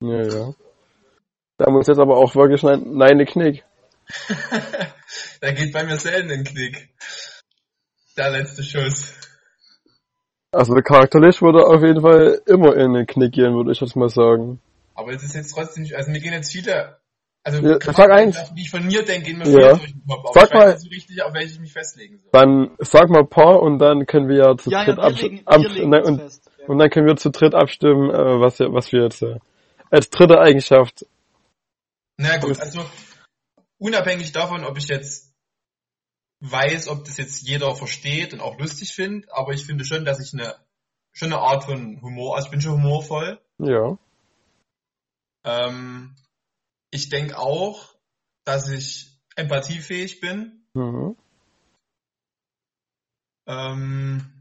Ja, ja. Da muss jetzt aber auch wirklich nein, nein, ne Knick. da geht bei mir selten ein Knick. Der letzte Schuss. Also charakterlich würde auf jeden Fall immer in den Knick gehen, würde ich jetzt mal sagen. Aber es ist jetzt trotzdem nicht, also mir gehen jetzt viele, also Ja, sag eins. wie ich von mir denke, gehen mir Ja. viele durch den Kopf. Aber Sag ich weiß mal. nicht so richtig, auf welche ich mich festlegen soll. Dann sag mal ein paar und dann können wir ja zu Ja, ja, dritt wir abstimmen. Ab, und, fest. Ja. und dann können wir zu dritt abstimmen, äh, was, wir- was wir jetzt äh, als dritte Eigenschaft. Na gut, also unabhängig davon, ob ich jetzt weiß, ob das jetzt jeder versteht und auch lustig findet, aber ich finde schon, dass ich eine schon eine Art von Humor, also ich bin schon humorvoll. Ja. Ähm, ich denke auch, dass ich empathiefähig bin. Mhm. Ähm,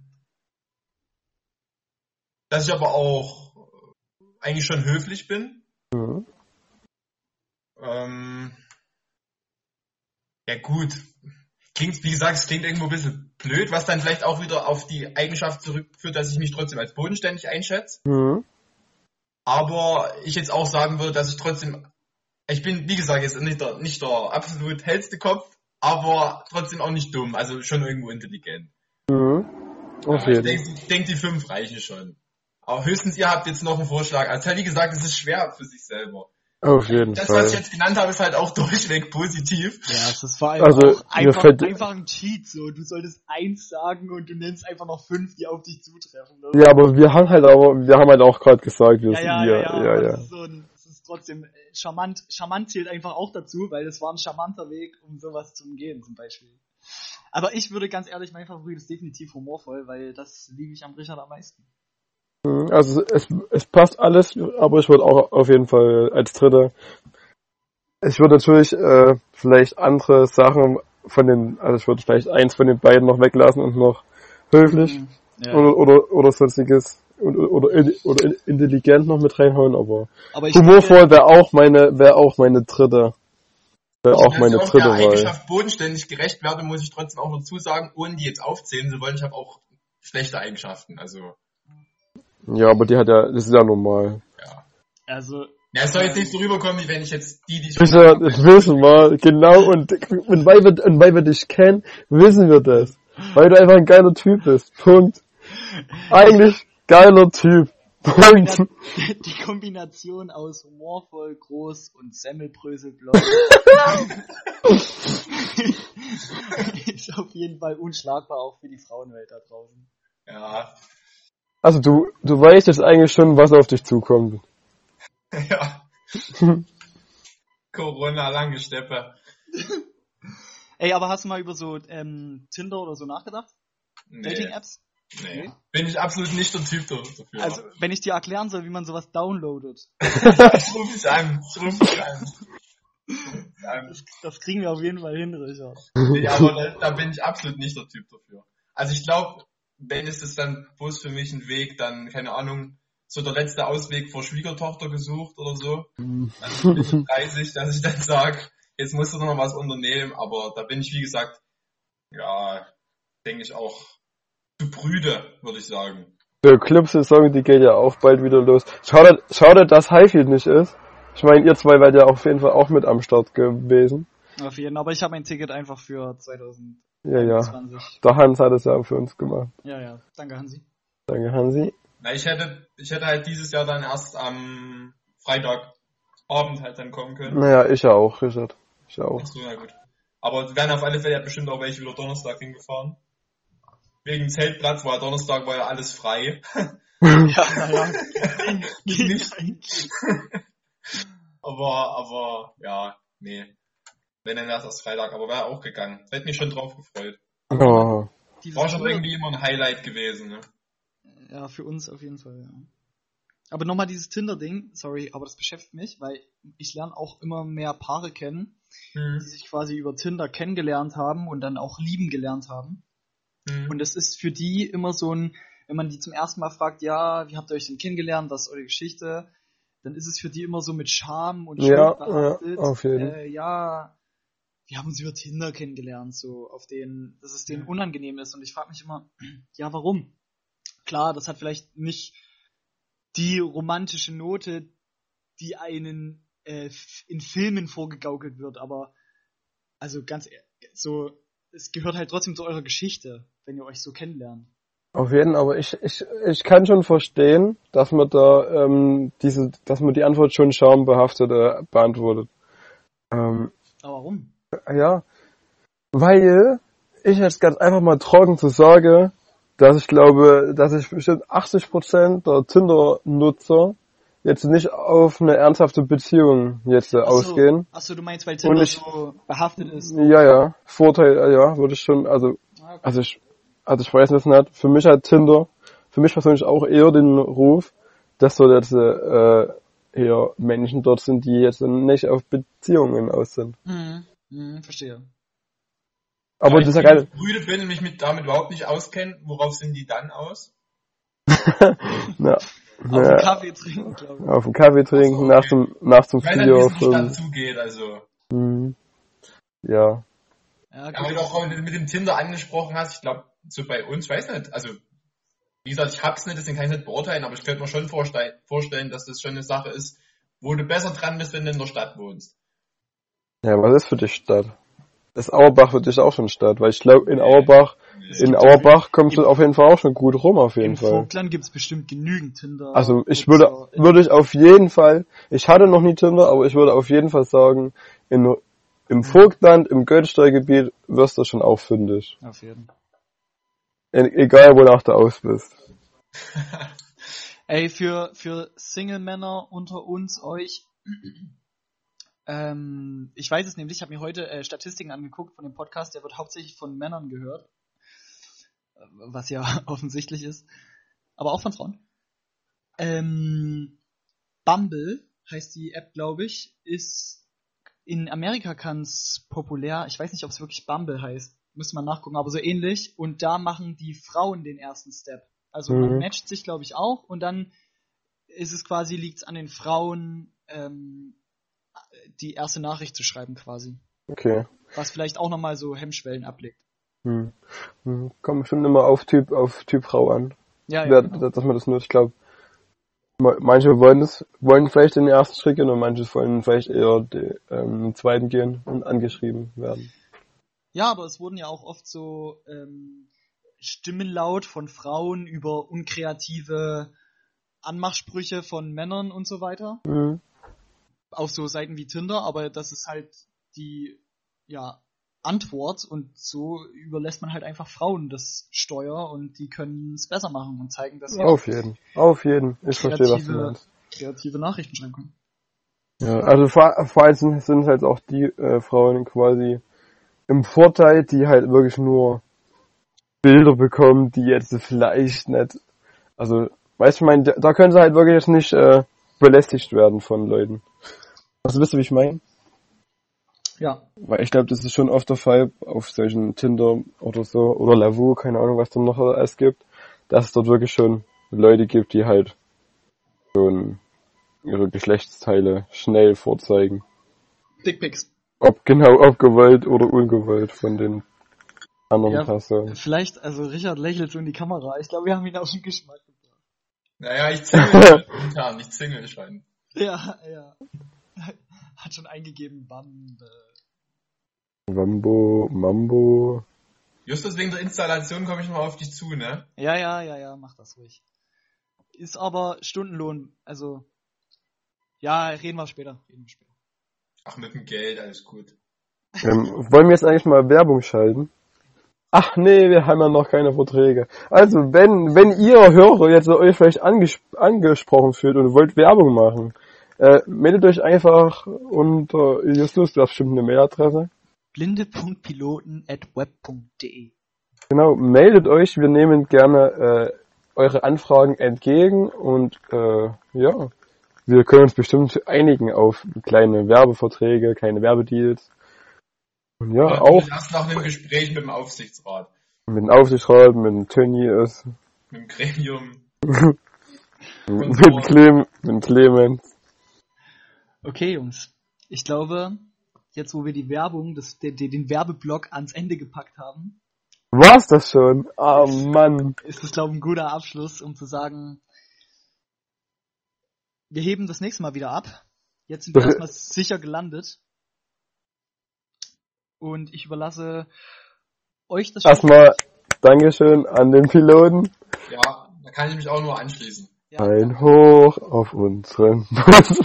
dass ich aber auch eigentlich schon höflich bin. Mhm. Ähm, ja gut. Klingt, wie gesagt, es klingt irgendwo ein bisschen blöd, was dann vielleicht auch wieder auf die Eigenschaft zurückführt, dass ich mich trotzdem als bodenständig einschätze. Mhm. Aber ich jetzt auch sagen würde, dass ich trotzdem, ich bin, wie gesagt, jetzt nicht der, nicht der absolut hellste Kopf, aber trotzdem auch nicht dumm, also schon irgendwo intelligent. Mhm. Auf Ja, ich denke, denk, die fünf reichen schon. Aber höchstens ihr habt jetzt noch einen Vorschlag. Also wie gesagt, es ist schwer für sich selber. Auf jeden Das, was ich Fall. jetzt genannt habe, ist halt auch durchweg positiv. Ja, es ist vor allem Also, einfach, fällt- einfach ein Cheat, so. Du solltest eins sagen und du nennst einfach noch fünf, die auf dich zutreffen. oder? Ja, aber wir haben halt aber, wir haben halt auch gerade gesagt, wir ja, sind ja, hier, ja, ja, ja. Das ist, so ein, das ist trotzdem äh, charmant. Charmant zählt einfach auch dazu, weil das war ein charmanter Weg, um sowas zu umgehen, zum Beispiel. Aber ich würde ganz ehrlich, mein Favorit ist definitiv humorvoll, weil das liebe ich am Richard am meisten. Also es, es passt alles, aber ich würde auch auf jeden Fall als dritter. Ich würde natürlich äh, vielleicht andere Sachen von den, also ich würde vielleicht eins von den beiden noch weglassen und noch höflich Mhm. Ja. oder, oder oder sonstiges oder, oder, oder intelligent noch mit reinhauen, aber Aber humorvoll wäre auch meine wäre auch meine dritte wäre auch meine ich auch dritte Wahl. Eigenschaft bodenständig gerecht werde, muss ich trotzdem auch dazu sagen, ohne die jetzt aufzählen zu wollen, ich habe auch schlechte Eigenschaften. Also, Ja, aber die hat ja das ist ja normal. ja. Also, Ja, es soll jetzt nicht so rüberkommen, wie wenn ich jetzt die, die ich Das, ja, das wissen wir, genau, und, und, weil wir, und weil wir dich kennen, wissen wir das. Weil du einfach ein geiler Typ bist. Punkt. Eigentlich geiler Typ. Punkt. die Kombination aus humorvoll, groß und Semmelbröselblond ist auf jeden Fall unschlagbar auch für die Frauenwelt da draußen. Ja, Also du, du weißt jetzt eigentlich schon, was auf dich zukommt. ja. Corona, lange Steppe. Ey, aber hast du mal über so ähm, Tinder oder so nachgedacht? Nee, Dating-Apps? nee. Bin ich absolut nicht der Typ dafür. Also, wenn ich dir erklären soll, wie man sowas downloadet, ich rufe dich an, ich rufe dich an. Das, das kriegen wir auf jeden Fall hin, Richard. nee, aber da, da bin ich absolut nicht der Typ dafür. Also ich glaube, wenn ist es dann bloß für mich ein Weg, dann, keine Ahnung, so der letzte Ausweg vor Schwiegertochter gesucht oder so. Dann bin ich 30, dass ich dann sage, jetzt musst du noch was unternehmen, aber da bin ich, wie gesagt, ja, denke ich auch zu prüde, würde ich sagen. Die Club-Saison, die geht ja auch bald wieder los. Schade, schade, dass Highfield nicht ist. Ich meine, ihr zwei werdet ja auf jeden Fall auch mit am Start gewesen. Auf jeden Fall. Aber ich habe mein Ticket einfach für 2020. Ja, ja. Der Hans hat es ja für uns gemacht. Ja, ja. Danke, Hansi. Danke, Hansi. Na, ich hätte, ich hätte halt dieses Jahr dann erst am Freitagabend halt dann kommen können. Naja, ich auch, Richard. Ich auch. Ach so, na gut. Aber es werden auf alle Fälle ja bestimmt auch welche wieder Donnerstag hingefahren. Wegen Zeltplatz, weil Donnerstag war ja alles frei. Ja, naja. Nicht. aber, aber, ja, nee. Wenn dann erst erst Freitag, aber wäre auch gegangen. Hätte mich schon drauf gefreut. Oh. War schon irgendwie immer ein Highlight gewesen, ne? Ja, für uns auf jeden Fall, ja. Aber nochmal dieses Tinder-Ding, sorry, aber das beschäftigt mich, weil ich lerne auch immer mehr Paare kennen, Hm. die sich quasi über Tinder kennengelernt haben und dann auch lieben gelernt haben. Hm. Und es ist für die immer so ein, wenn man die zum ersten Mal fragt, ja, wie habt ihr euch denn kennengelernt, was ist eure Geschichte, dann ist es für die immer so mit Scham und Ja, Schuld behaftet. ja, auf jeden. Äh, ja, wir haben uns über Tinder kennengelernt, so auf den, dass es denen Ja. unangenehm ist. Und ich frage mich immer, ja, warum? Klar, das hat vielleicht nicht die romantische Note, die einen äh, in Filmen vorgegaukelt wird, aber also ganz ehr- so, es gehört halt trotzdem zu eurer Geschichte, wenn ihr euch so kennenlernt. Auf jeden, aber ich, ich, ich kann schon verstehen, dass man da ähm, diese, dass man die Antwort schon schambehaftet äh, beantwortet. Ähm, Aber warum? Ja, weil ich jetzt ganz einfach mal trocken zu sagen, dass ich glaube, dass ich bestimmt 80% der Tinder-Nutzer jetzt nicht auf eine ernsthafte Beziehung jetzt äh, ausgehen. Achso, du meinst, weil Tinder ich- so behaftet ist. Ja, ja, Vorteil, äh, ja, würde ich schon, also Ah, okay. Also ich, also ich weiß es nicht. Für mich hat Tinder, für mich persönlich auch eher den Ruf, dass so jetzt äh, eher Menschen dort sind, die jetzt nicht auf Beziehungen aus sind. Mhm. Mhm, verstehe. Aber Da das ist ja ich geil. Brüder bin und mich mit, damit überhaupt nicht auskenne, worauf sind die dann aus? Ja, Auf den ja, Kaffee trinken, glaube ich. auf dem Kaffee trinken, Okay. nach dem, nach dem Ich weiß nicht, wie Video. es nicht dann zugeht, also. Mhm. Ja. Ja, Ja, weil du auch mit dem Tinder angesprochen hast, ich glaube, so bei uns, ich weiß nicht, also, wie gesagt, ich hab's nicht, deswegen kann ich nicht beurteilen, aber ich könnte mir schon vorstellen, vorstellen, dass das schon eine Sache ist, wo du besser dran bist, wenn du in der Stadt wohnst. Ja, was ist für dich Stadt? Ist Auerbach für dich auch schon Stadt? Weil ich glaube, in. Auerbach, in Auerbach kommst du auf jeden Fall auch schon gut rum, auf jeden Im Fall. Vogtland gibt's bestimmt genügend Tinder. Also ich würde, in- würde ich auf jeden Fall, ich hatte noch nie Tinder, aber ich würde auf jeden Fall sagen, in, im Vogtland, im Göttsteigebiet wirst du schon auch fündig. Auf jeden. E egal wonach du aus bist. Ey, für, für Single-Männer unter uns, euch, ähm, ich weiß es nämlich, ich habe mir heute äh, Statistiken angeguckt von dem Podcast, der wird hauptsächlich von Männern gehört, Äh, was ja offensichtlich ist, aber auch von Frauen. Ähm, Bumble heißt die App, glaube ich, ist in Amerika ganz populär. Ich weiß nicht, ob es wirklich Bumble heißt. Müsste man nachgucken, aber so ähnlich. Und da machen die Frauen den ersten Step. Also man Mhm. matcht sich, glaube ich, auch. Und dann ist es quasi, liegt es an den Frauen, ähm, die erste Nachricht zu schreiben quasi. Okay. Was vielleicht auch nochmal so Hemmschwellen ablegt. Hm. Hm. Kommt bestimmt immer auf Typ, auf Typ Frau an. Ja, Wer, ja. dass man das nur, ich glaube, manche wollen das, wollen vielleicht den ersten Schritt gehen und manche wollen vielleicht eher den, ähm, den zweiten gehen und angeschrieben werden. Ja, aber es wurden ja auch oft so ähm, Stimmen laut von Frauen über unkreative Anmachsprüche von Männern und so weiter. Mhm. Auf so Seiten wie Tinder, aber das ist halt die ja, Antwort und so überlässt man halt einfach Frauen das Steuer und die können es besser machen und zeigen, dass sie Auf jeden. Auf jeden. Ich verstehe, was du kreative, meinst. kreative Nachrichten schreiben können. Ja, also vor, vor allem sind, sind halt auch die äh, Frauen quasi im Vorteil, die halt wirklich nur Bilder bekommen, die jetzt vielleicht nicht, also, weißt du, ich meine, da, da können sie halt wirklich jetzt nicht äh, belästigt werden von Leuten. Also wisst ihr, wie ich meine? Ja, Weil ich glaube, das ist schon oft der Fall auf solchen Tinder oder so, oder Lavu, keine Ahnung, was da noch alles gibt, dass es dort wirklich schon Leute gibt, die halt schon ihre Geschlechtsteile schnell vorzeigen. Dickpics. Ob genau, ob gewollt oder ungewollt von den anderen Ja. Personen. Vielleicht, also Richard lächelt so in die Kamera. Ich glaube, wir haben ihn auf den Geschmack gebracht. Naja, ich zingle intern, ich zingle schon. Ja, ja. Hat schon eingegeben, Bande. Wambo, Mambo. Justus, wegen der Installation komme ich nochmal auf dich zu, ne? Ja, ja, ja, ja, mach das ruhig. ist aber Stundenlohn, also ja, reden wir später. Reden wir später. Ach, mit dem Geld, alles gut. Ähm, wollen wir jetzt eigentlich mal Werbung schalten? Ach nee, wir haben ja noch keine Verträge. Also, wenn, wenn ihr Hörer jetzt euch vielleicht anges angesprochen fühlt und wollt Werbung machen, äh, meldet euch einfach unter Justus, du hast bestimmt eine Mailadresse. blinde.piloten.web.de Genau, meldet euch, wir nehmen gerne äh, eure Anfragen entgegen und äh, ja, wir können uns bestimmt einigen auf kleine Werbeverträge, kleine Werbedeals. Und ja, Aber auch Erst nach einem Gespräch mit dem Aufsichtsrat, mit dem Aufsichtsrat, mit dem Tönny ist, mit dem Gremium. mit dem Clem, mit Clemens. Okay, Jungs. Ich glaube, jetzt wo wir die Werbung, das, den, den Werbeblock ans Ende gepackt haben, War's das schon? Ah Mann. ist das, glaube ich, ein guter Abschluss, um zu sagen, wir heben das nächste Mal wieder ab. Jetzt sind wir erstmal sicher gelandet. Und ich überlasse euch das Erstmal Dankeschön an den Piloten. Ja, da kann ich mich auch nur anschließen. Ja. Ein Hoch auf unseren Bus.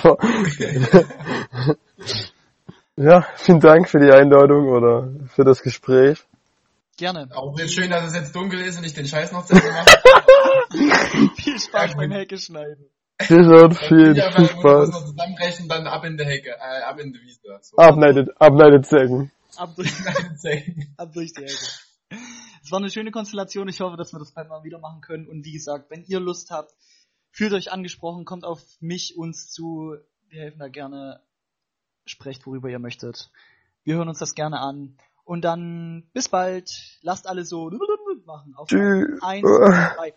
Ja, vielen Dank für die Einladung oder für das Gespräch. Gerne. Auch jetzt schön, dass es jetzt dunkel ist und ich den Scheiß noch zu Ende mache. Viel Spaß beim Hecke schneiden. Richard, viel, viel weil wir müssen Spaß. noch zusammenbrechen, dann ab in die Hecke, äh, ab in die Wiese. So. Abneidet, abneidet Zecken. Ab durch, ab durch die Hecke. Es war eine schöne Konstellation. Ich hoffe, dass wir das bald mal wieder machen können. Und wie gesagt, wenn ihr Lust habt, fühlt euch angesprochen, kommt auf mich, uns zu. Wir helfen da gerne. Sprecht, worüber ihr möchtet. Wir hören uns das gerne an. Und dann bis bald. Lasst alle so machen. Auf Tschüss. eins, zwei, drei.